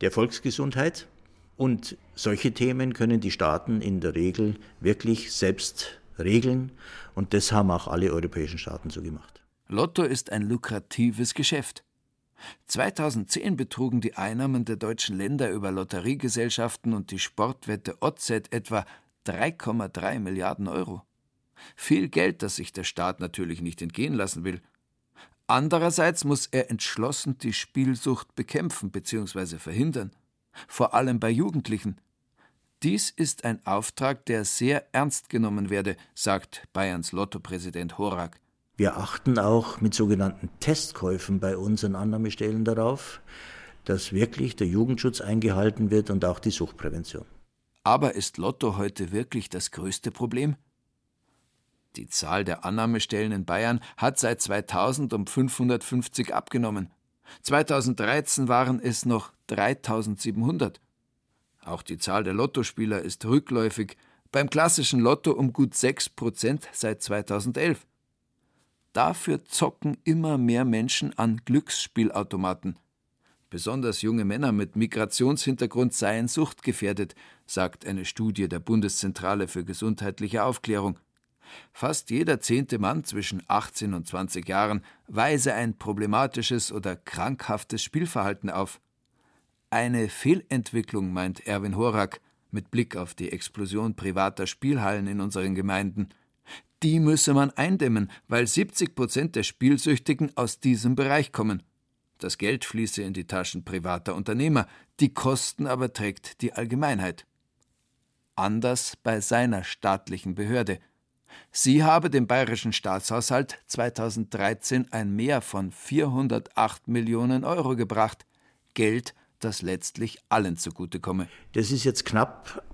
S23: der Volksgesundheit. Und solche Themen können die Staaten in der Regel wirklich selbst regeln. Und das haben auch alle europäischen Staaten so gemacht.
S11: Lotto ist ein lukratives Geschäft. 2010 betrugen die Einnahmen der deutschen Länder über Lotteriegesellschaften und die Sportwette OZ etwa 3,3 Milliarden Euro. Viel Geld, das sich der Staat natürlich nicht entgehen lassen will. Andererseits muss er entschlossen die Spielsucht bekämpfen bzw. verhindern, vor allem bei Jugendlichen. Dies ist ein Auftrag, der sehr ernst genommen werde, sagt Bayerns Lottopräsident Horak.
S23: Wir achten auch mit sogenannten Testkäufen bei unseren Annahmestellen darauf, dass wirklich der Jugendschutz eingehalten wird und auch die Suchtprävention.
S11: Aber ist Lotto heute wirklich das größte Problem? Die Zahl der Annahmestellen in Bayern hat seit 2000 um 550 abgenommen. 2013 waren es noch 3700. Auch die Zahl der Lottospieler ist rückläufig, beim klassischen Lotto um gut 6 Prozent seit 2011. Dafür zocken immer mehr Menschen an Glücksspielautomaten. Besonders junge Männer mit Migrationshintergrund seien suchtgefährdet, sagt eine Studie der Bundeszentrale für gesundheitliche Aufklärung. Fast jeder zehnte Mann zwischen 18 und 20 Jahren weise ein problematisches oder krankhaftes Spielverhalten auf. Eine Fehlentwicklung, meint Erwin Horak, mit Blick auf die Explosion privater Spielhallen in unseren Gemeinden die müsse man eindämmen, weil 70 Prozent der Spielsüchtigen aus diesem Bereich kommen. Das Geld fließe in die Taschen privater Unternehmer, die Kosten aber trägt die Allgemeinheit. Anders bei seiner staatlichen Behörde. Sie habe dem bayerischen Staatshaushalt 2013 ein Mehr von 408 Millionen Euro gebracht. Geld, das letztlich allen zugutekomme.
S23: Das ist jetzt knapp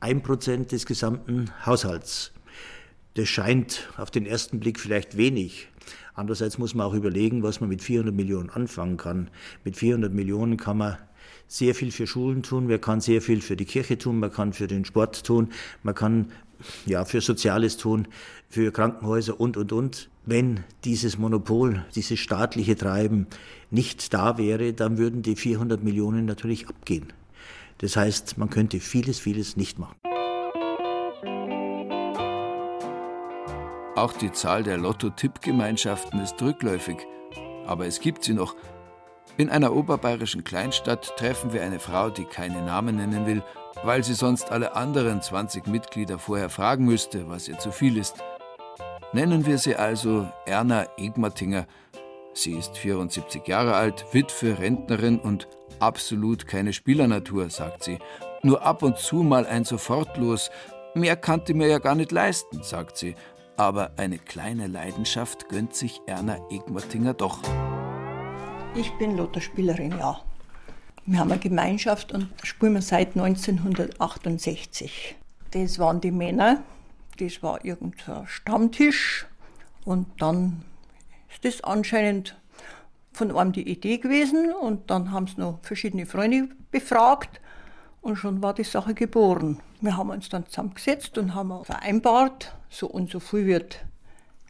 S23: ein Prozent des gesamten Haushalts. Das scheint auf den ersten Blick vielleicht wenig. Andererseits muss man auch überlegen, was man mit 400 Millionen anfangen kann. Mit 400 Millionen kann man sehr viel für Schulen tun, man kann sehr viel für die Kirche tun, man kann für den Sport tun, man kann ja für Soziales tun, für Krankenhäuser und und und. Wenn dieses Monopol, dieses staatliche Treiben nicht da wäre, dann würden die 400 Millionen natürlich abgehen. Das heißt, man könnte vieles, vieles nicht machen.
S11: Auch die Zahl der Lotto-Tippgemeinschaften ist rückläufig. Aber es gibt sie noch. In einer oberbayerischen Kleinstadt treffen wir eine Frau, die keine Namen nennen will, weil sie sonst alle anderen 20 Mitglieder vorher fragen müsste, was ihr zu viel ist. Nennen wir sie also Erna Egmatinger. Sie ist 74 Jahre alt, Witwe, Rentnerin und absolut keine Spielernatur, sagt sie. Nur ab und zu mal ein Sofortlos. Mehr kannte mir ja gar nicht leisten, sagt sie aber eine kleine Leidenschaft gönnt sich Erna Egmertinger doch.
S24: Ich bin Lotterspielerin, ja. Wir haben eine Gemeinschaft und spielen wir seit 1968. Das waren die Männer, das war irgendein Stammtisch und dann ist das anscheinend von einem die Idee gewesen und dann haben sie noch verschiedene Freunde befragt Und schon war die Sache geboren. Wir haben uns dann zusammengesetzt und haben vereinbart, so und so viel wird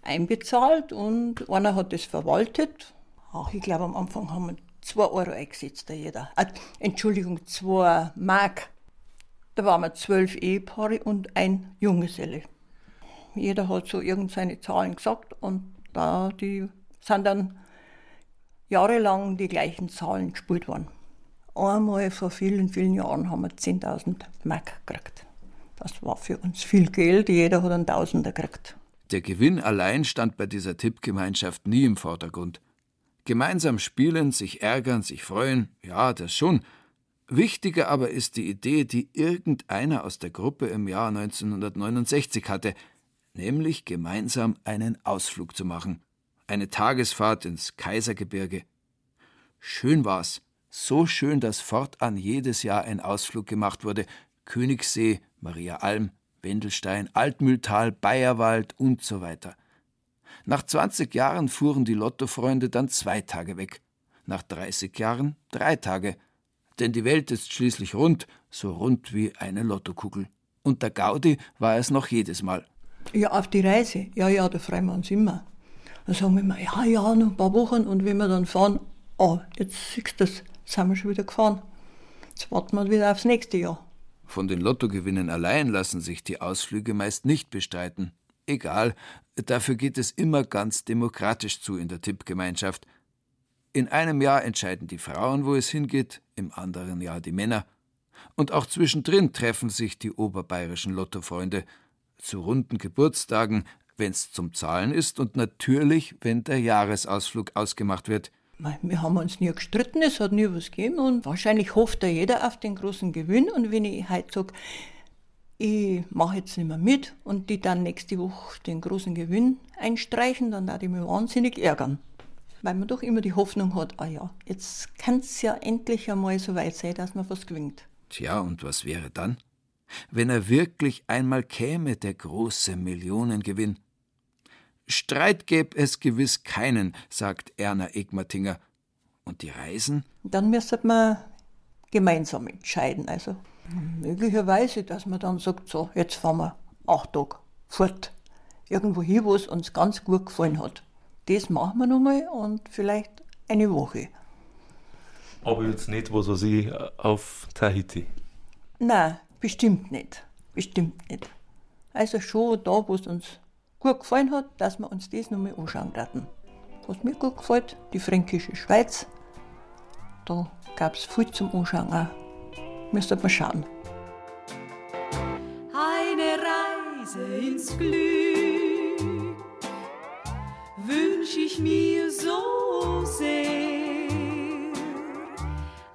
S24: einbezahlt und einer hat das verwaltet. Ach, ich glaube, am Anfang haben wir 2 Euro eingesetzt, da jeder. Äh, Entschuldigung, 2 Mark. Da waren wir zwölf Ehepaare und ein Junggeselle. Jeder hat so irgendeine Zahlen gesagt und da die sind dann jahrelang die gleichen Zahlen gespielt worden. Einmal vor vielen, vielen Jahren haben wir 10.000 Mark gekriegt. Das war für uns viel Geld, jeder hat einen Tausender gekriegt.
S11: Der Gewinn allein stand bei dieser Tippgemeinschaft nie im Vordergrund. Gemeinsam spielen, sich ärgern, sich freuen, ja, das schon. Wichtiger aber ist die Idee, die irgendeiner aus der Gruppe im Jahr 1969 hatte, nämlich gemeinsam einen Ausflug zu machen. Eine Tagesfahrt ins Kaisergebirge. Schön war's, so schön, dass fortan jedes Jahr ein Ausflug gemacht wurde. Königssee, Maria Alm, Wendelstein, Altmühltal, Bayerwald und so weiter. Nach 20 Jahren fuhren die Lottofreunde dann zwei Tage weg. Nach 30 Jahren drei Tage. Denn die Welt ist schließlich rund, so rund wie eine Lottokugel. Und der Gaudi war es noch jedes Mal.
S24: Ja, auf die Reise. Ja, ja, da freuen wir uns immer. Dann sagen wir immer, ja, ja, noch ein paar Wochen. Und wenn wir dann fahren, oh, jetzt siehst du das, sind wir schon wieder gefahren. Jetzt warten wir wieder aufs nächste Jahr.
S11: Von den Lottogewinnen allein lassen sich die Ausflüge meist nicht bestreiten. Egal, dafür geht es immer ganz demokratisch zu in der Tippgemeinschaft. In einem Jahr entscheiden die Frauen, wo es hingeht, im anderen Jahr die Männer. Und auch zwischendrin treffen sich die oberbayerischen Lottofreunde. Zu runden Geburtstagen, wenn's zum Zahlen ist und natürlich, wenn der Jahresausflug ausgemacht wird.
S24: Wir haben uns nie gestritten, es hat nie was gegeben und wahrscheinlich hofft da jeder auf den großen Gewinn. Und wenn ich heute sage, ich mache jetzt nicht mehr mit und die dann nächste Woche den großen Gewinn einstreichen, dann würde ich mich wahnsinnig ärgern. Weil man doch immer die Hoffnung hat, ah ja, jetzt kann es ja endlich einmal so weit sein, dass man was gewinnt.
S11: Tja, und was wäre dann? Wenn er wirklich einmal käme, der große Millionengewinn. Streit gäbe es gewiss keinen, sagt Erna Egmatinger. Und die Reisen?
S24: Dann müsste man gemeinsam entscheiden. Also möglicherweise, dass man dann sagt, so, jetzt fahren wir acht Tage fort. Irgendwo hin, wo es uns ganz gut gefallen hat. Das machen wir nochmal und vielleicht eine Woche.
S20: Aber jetzt nicht, was weiß ich, auf Tahiti?
S24: Nein, bestimmt nicht. Bestimmt nicht. Also schon da, wo es uns gut gefallen hat, dass wir uns das nochmal anschauen werden. Was mir gut gefällt, die fränkische Schweiz, da gab es viel zum Anschauen auch. Müsste man schauen.
S25: Eine Reise ins Glück wünsch ich mir so sehr.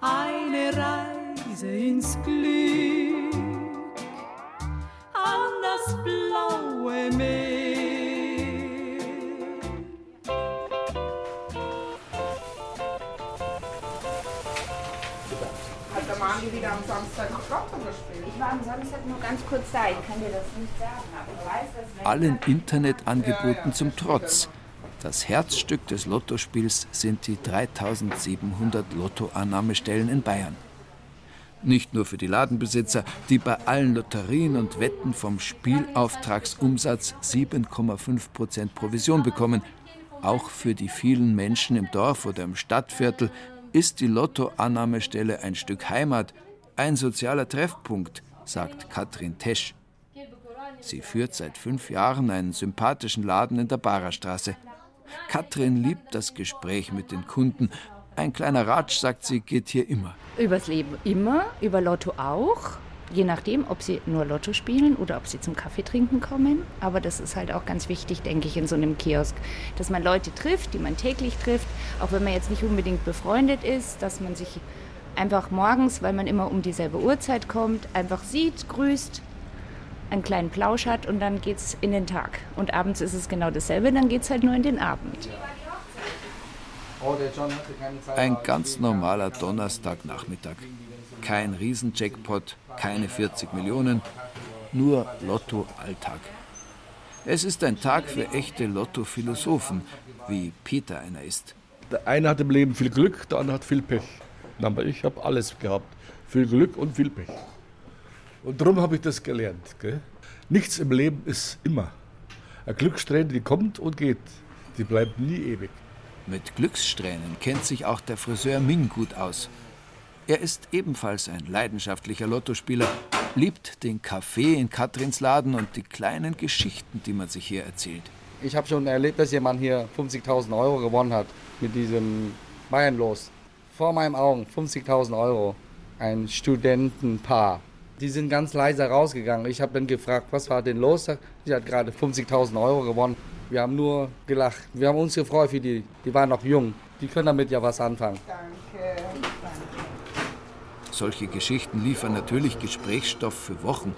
S25: Eine Reise ins Glück an das blaue Meer.
S26: Die wieder am Samstag noch Lotto gespielt? Ich war am Samstag nur ganz kurz da, ich kann dir das nicht sagen, aber ich weiß, dass...
S11: Allen Internetangeboten zum Trotz. Das Herzstück des Lottospiels sind die 3700 Lottoannahmestellen in Bayern. Nicht nur für die Ladenbesitzer, die bei allen Lotterien und Wetten vom Spielauftragsumsatz 7,5% Provision bekommen, auch für die vielen Menschen im Dorf oder im Stadtviertel, ist die Lottoannahmestelle ein Stück Heimat, ein sozialer Treffpunkt, sagt Katrin Tesch. Sie führt seit fünf Jahren einen sympathischen Laden in der Barerstraße. Katrin liebt das Gespräch mit den Kunden. Ein kleiner Ratsch, sagt sie, geht hier immer.
S27: Übers Leben immer, über Lotto auch. Je nachdem, ob sie nur Lotto spielen oder ob sie zum Kaffee trinken kommen. Aber das ist halt auch ganz wichtig, denke ich, in so einem Kiosk, dass man Leute trifft, die man täglich trifft, auch wenn man jetzt nicht unbedingt befreundet ist, dass man sich einfach morgens, weil man immer um dieselbe Uhrzeit kommt, einfach sieht, grüßt, einen kleinen Plausch hat und dann geht's in den Tag. Und abends ist es genau dasselbe, dann geht's halt nur in den Abend.
S11: Ein ganz normaler Donnerstagnachmittag. Kein Riesenjackpot, keine 40 Millionen, nur Lotto-Alltag. Es ist ein Tag für echte Lotto-Philosophen, wie Peter einer ist.
S28: Der eine hat im Leben viel Glück, der andere hat viel Pech. Aber ich habe alles gehabt.
S29: Viel Glück und viel Pech. Und darum habe ich das gelernt. Gell? Nichts im Leben ist immer. Eine Glückssträhne, die kommt und geht. Die bleibt nie ewig.
S11: Mit Glückssträhnen kennt sich auch der Friseur Ming gut aus. Er ist ebenfalls ein leidenschaftlicher Lottospieler, liebt den Kaffee in Katrins Laden und die kleinen Geschichten, die man sich hier erzählt.
S30: Ich habe schon erlebt, dass jemand hier 50.000 Euro gewonnen hat mit diesem Bayernlos. Vor meinen Augen 50.000 Euro. Ein Studentenpaar. Die sind ganz leise rausgegangen. Ich habe dann gefragt, was war denn los? Sie hat gerade 50.000 Euro gewonnen. Wir haben nur gelacht. Wir haben uns gefreut für die. Die waren noch jung. Die können damit ja was anfangen.
S26: Danke.
S11: Solche Geschichten liefern natürlich Gesprächsstoff für Wochen.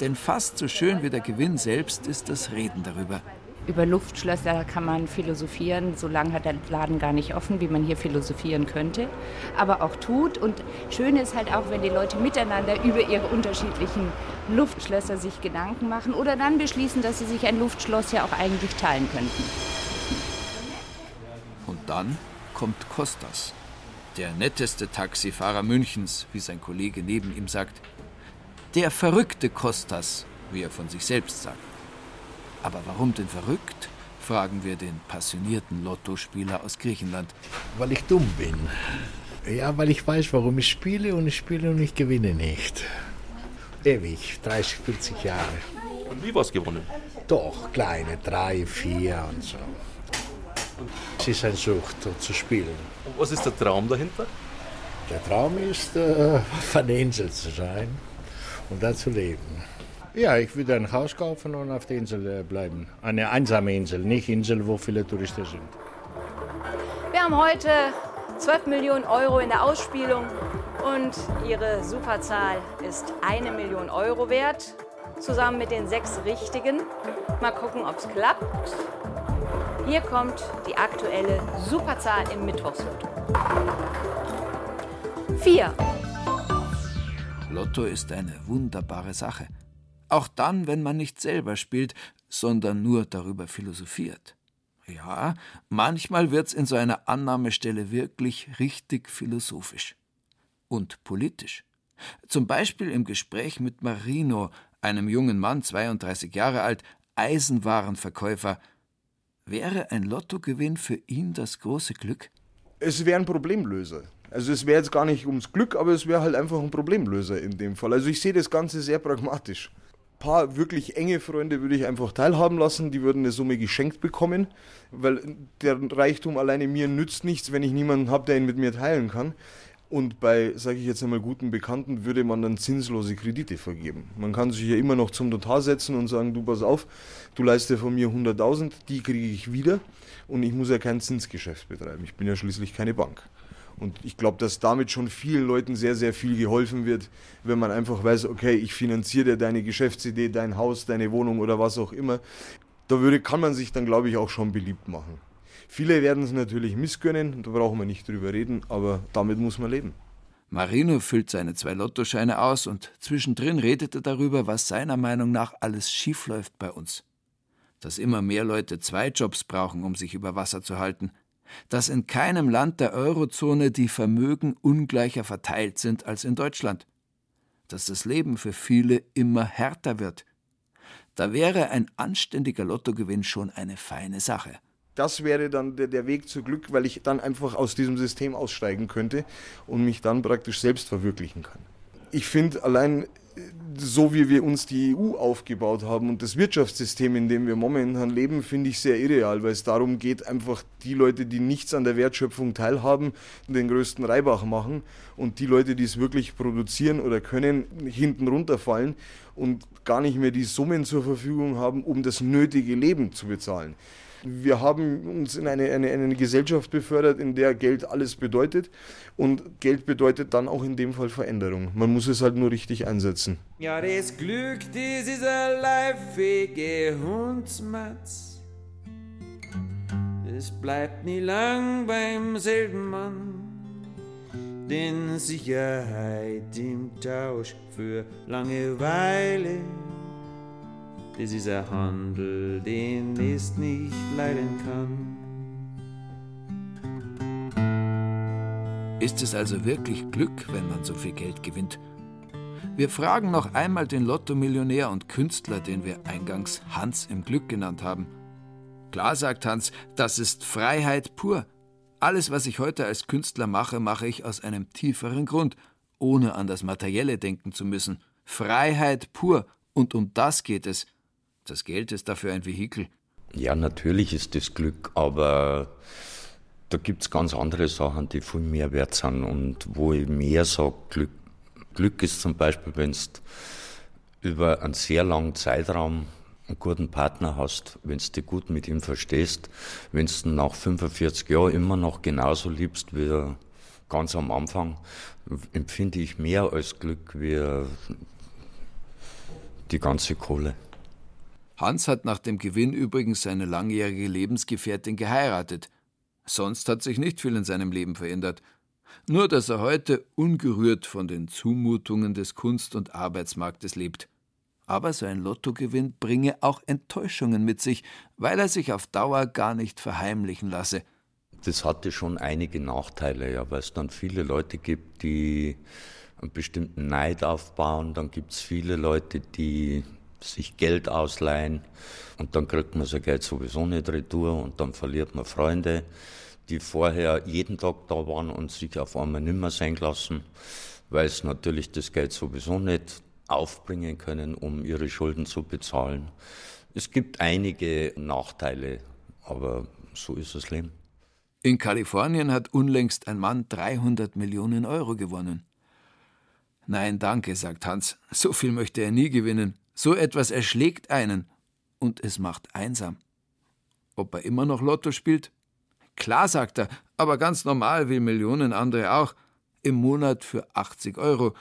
S11: Denn fast so schön wie der Gewinn selbst ist das Reden darüber.
S27: Über Luftschlösser kann man philosophieren. So lange hat der Laden gar nicht offen, wie man hier philosophieren könnte. Aber auch tut. Und schön ist halt auch, wenn die Leute miteinander über ihre unterschiedlichen Luftschlösser sich Gedanken machen oder dann beschließen, dass sie sich ein Luftschloss ja auch eigentlich teilen könnten.
S11: Und dann kommt Kostas, der netteste Taxifahrer Münchens, wie sein Kollege neben ihm sagt. Der verrückte Kostas, wie er von sich selbst sagt. Aber warum denn verrückt? fragen wir den passionierten Lottospieler aus Griechenland.
S31: Weil ich dumm bin. Ja, weil ich weiß, warum ich spiele und ich spiele und ich gewinne nicht. Ewig, 30, 40 Jahre.
S20: Und wie was gewonnen?
S31: Doch, kleine, drei, vier und so. Es ist eine Sucht, dort zu spielen.
S20: Und was ist der Traum dahinter?
S31: Der Traum ist, äh, *laughs* verneinselt zu sein und da zu leben. Ja, ich würde ein Haus kaufen und auf der Insel äh, bleiben. Eine einsame Insel, nicht Insel, wo viele Touristen sind.
S2: Wir haben heute 12 Millionen Euro in der Ausspielung und Ihre Superzahl ist eine Million Euro wert, zusammen mit den sechs richtigen. Mal gucken, ob es klappt. Hier kommt die aktuelle Superzahl im Mittwochslotto. Vier.
S11: Lotto ist eine wunderbare Sache. Auch dann, wenn man nicht selber spielt, sondern nur darüber philosophiert. Ja, manchmal wird's in so einer Annahmestelle wirklich richtig philosophisch. Und politisch. Zum Beispiel im Gespräch mit Marino, einem jungen Mann, 32 Jahre alt, Eisenwarenverkäufer. Wäre ein Lottogewinn für ihn das große Glück?
S28: Es wäre ein Problemlöser. Also es wäre jetzt gar nicht ums Glück, aber es wäre halt einfach ein Problemlöser in dem Fall. Also ich sehe das Ganze sehr pragmatisch. Ein paar wirklich enge Freunde würde ich einfach teilhaben lassen, die würden eine Summe geschenkt bekommen, weil der Reichtum alleine mir nützt nichts, wenn ich niemanden habe, der ihn mit mir teilen kann. Und bei, sage ich jetzt einmal, guten Bekannten würde man dann zinslose Kredite vergeben. Man kann sich ja immer noch zum Notar setzen und sagen, du pass auf, du leistest von mir 100.000, die kriege ich wieder und ich muss ja kein Zinsgeschäft betreiben. Ich bin ja schließlich keine Bank. Und ich glaube, dass damit schon vielen Leuten sehr, sehr viel geholfen wird, wenn man einfach weiß, okay, ich finanziere dir deine Geschäftsidee, dein Haus, deine Wohnung oder was auch immer. Da würde, kann man sich dann, glaube ich, auch schon beliebt machen. Viele werden es natürlich missgönnen, da brauchen wir nicht drüber reden, aber damit muss man leben.
S11: Marino füllt seine zwei Lottoscheine aus und zwischendrin redet er darüber, was seiner Meinung nach alles schiefläuft bei uns. Dass immer mehr Leute zwei Jobs brauchen, um sich über Wasser zu halten, dass in keinem Land der Eurozone die Vermögen ungleicher verteilt sind als in Deutschland, dass das Leben für viele immer härter wird. Da wäre ein anständiger Lottogewinn schon eine feine Sache.
S28: Das wäre dann der, der Weg zu Glück, weil ich dann einfach aus diesem System aussteigen könnte und mich dann praktisch selbst verwirklichen kann. Ich finde allein so wie wir uns die EU aufgebaut haben und das Wirtschaftssystem, in dem wir momentan leben, finde ich sehr irreal, weil es darum geht, einfach die Leute, die nichts an der Wertschöpfung teilhaben, den größten Reibach machen und die Leute, die es wirklich produzieren oder können, hinten runterfallen und gar nicht mehr die Summen zur Verfügung haben, um das nötige Leben zu bezahlen. Wir haben uns in eine, eine, eine Gesellschaft befördert, in der Geld alles bedeutet. Und Geld bedeutet dann auch in dem Fall Veränderung. Man muss es halt nur richtig einsetzen.
S25: Ja, das Glück, das ist ein leifige Hundsmatz. Es bleibt nie lang beim selben Mann. Denn Sicherheit im Tausch für Langeweile das ist ein Handel, den es nicht leiden kann.
S11: Ist es also wirklich Glück, wenn man so viel Geld gewinnt? Wir fragen noch einmal den Lotto-Millionär und Künstler, den wir eingangs Hans im Glück genannt haben. Klar, sagt Hans, das ist Freiheit pur. Alles, was ich heute als Künstler mache, mache ich aus einem tieferen Grund, ohne an das Materielle denken zu müssen. Freiheit pur. Und um das geht es. Das Geld ist dafür ein Vehikel.
S9: Ja, natürlich ist das Glück, aber da gibt es ganz andere Sachen, die viel mehr wert sind und wo ich mehr sage, Glück, Glück ist zum Beispiel, wenn du über einen sehr langen Zeitraum einen guten Partner hast, wenn du dich gut mit ihm verstehst, wenn du nach 45 Jahren immer noch genauso liebst wie ganz am Anfang, empfinde ich mehr als Glück wie die ganze Kohle.
S11: Hans hat nach dem Gewinn übrigens seine langjährige Lebensgefährtin geheiratet. Sonst hat sich nicht viel in seinem Leben verändert. Nur, dass er heute ungerührt von den Zumutungen des Kunst- und Arbeitsmarktes lebt. Aber sein Lottogewinn bringe auch Enttäuschungen mit sich, weil er sich auf Dauer gar nicht verheimlichen lasse.
S9: Das hatte schon einige Nachteile, ja, weil es dann viele Leute gibt, die einen bestimmten Neid aufbauen. Dann gibt es viele Leute, die sich Geld ausleihen und dann kriegt man sein Geld sowieso nicht retour und dann verliert man Freunde, die vorher jeden Tag da waren und sich auf einmal nimmer sein lassen, weil sie natürlich das Geld sowieso nicht aufbringen können, um ihre Schulden zu bezahlen. Es gibt einige Nachteile, aber so ist das Leben.
S11: In Kalifornien hat unlängst ein Mann 300 Millionen Euro gewonnen. Nein, danke, sagt Hans, so viel möchte er nie gewinnen. So etwas erschlägt einen und es macht einsam. Ob er immer noch Lotto spielt? Klar, sagt er, aber ganz normal wie Millionen andere auch. Im Monat für 80 Euro.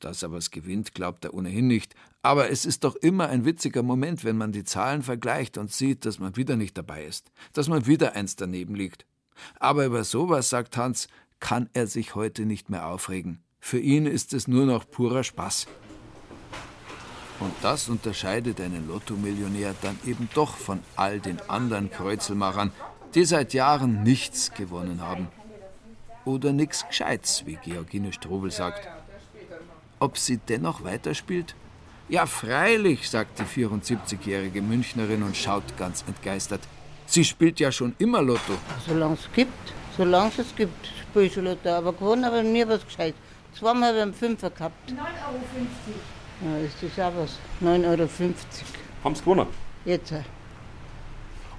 S11: Dass er was gewinnt, glaubt er ohnehin nicht. Aber es ist doch immer ein witziger Moment, wenn man die Zahlen vergleicht und sieht, dass man wieder nicht dabei ist, dass man wieder eins daneben liegt. Aber über sowas, sagt Hans, kann er sich heute nicht mehr aufregen. Für ihn ist es nur noch purer Spaß. Und das unterscheidet einen Lottomillionär dann eben doch von all den anderen Kreuzelmachern, die seit Jahren nichts gewonnen haben. Oder nix Gescheites, wie Georgine Strobel sagt. Ob sie dennoch weiterspielt? Ja, freilich, sagt die 74-jährige Münchnerin und schaut ganz entgeistert. Sie spielt ja schon immer Lotto.
S32: Solange es gibt, solange es gibt, spiele ich schon Lotto. Aber gewonnen habe ich nie was gescheit. Zweimal habe ich einen Fünfer gehabt. 9,50 Euro. Ja, ist das auch was. 9,50 Euro.
S20: Haben Sie gewonnen?
S32: Jetzt.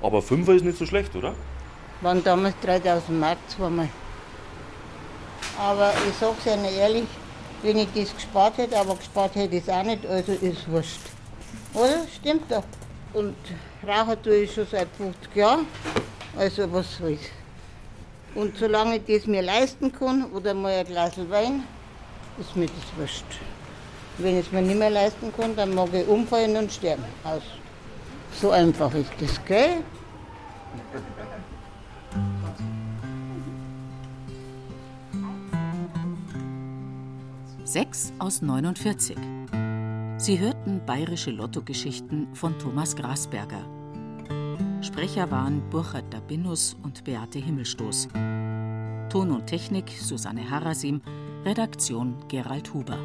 S20: Aber 5 ist nicht so schlecht, oder?
S32: Waren damals 3000 Mark zweimal. Aber ich sag's Ihnen ehrlich, wenn ich das gespart hätte, aber gespart hätte ich es auch nicht, also ist wurscht. Oder? Stimmt doch. Und rauchen tue ich schon seit 50 Jahren, also was soll's. Und solange ich das mir leisten kann oder mal ein Glas Wein, ist mir das wurscht. Wenn ich es mir nicht mehr leisten kann, dann mag ich umfallen und sterben. Aus. So einfach ist das, gell?
S10: Sechs aus 49. Sie hörten bayerische Lottogeschichten von Thomas Grasberger. Sprecher waren Burkhard Dabinus und Beate Himmelstoß. Ton und Technik Susanne Harasim, Redaktion Gerald Huber.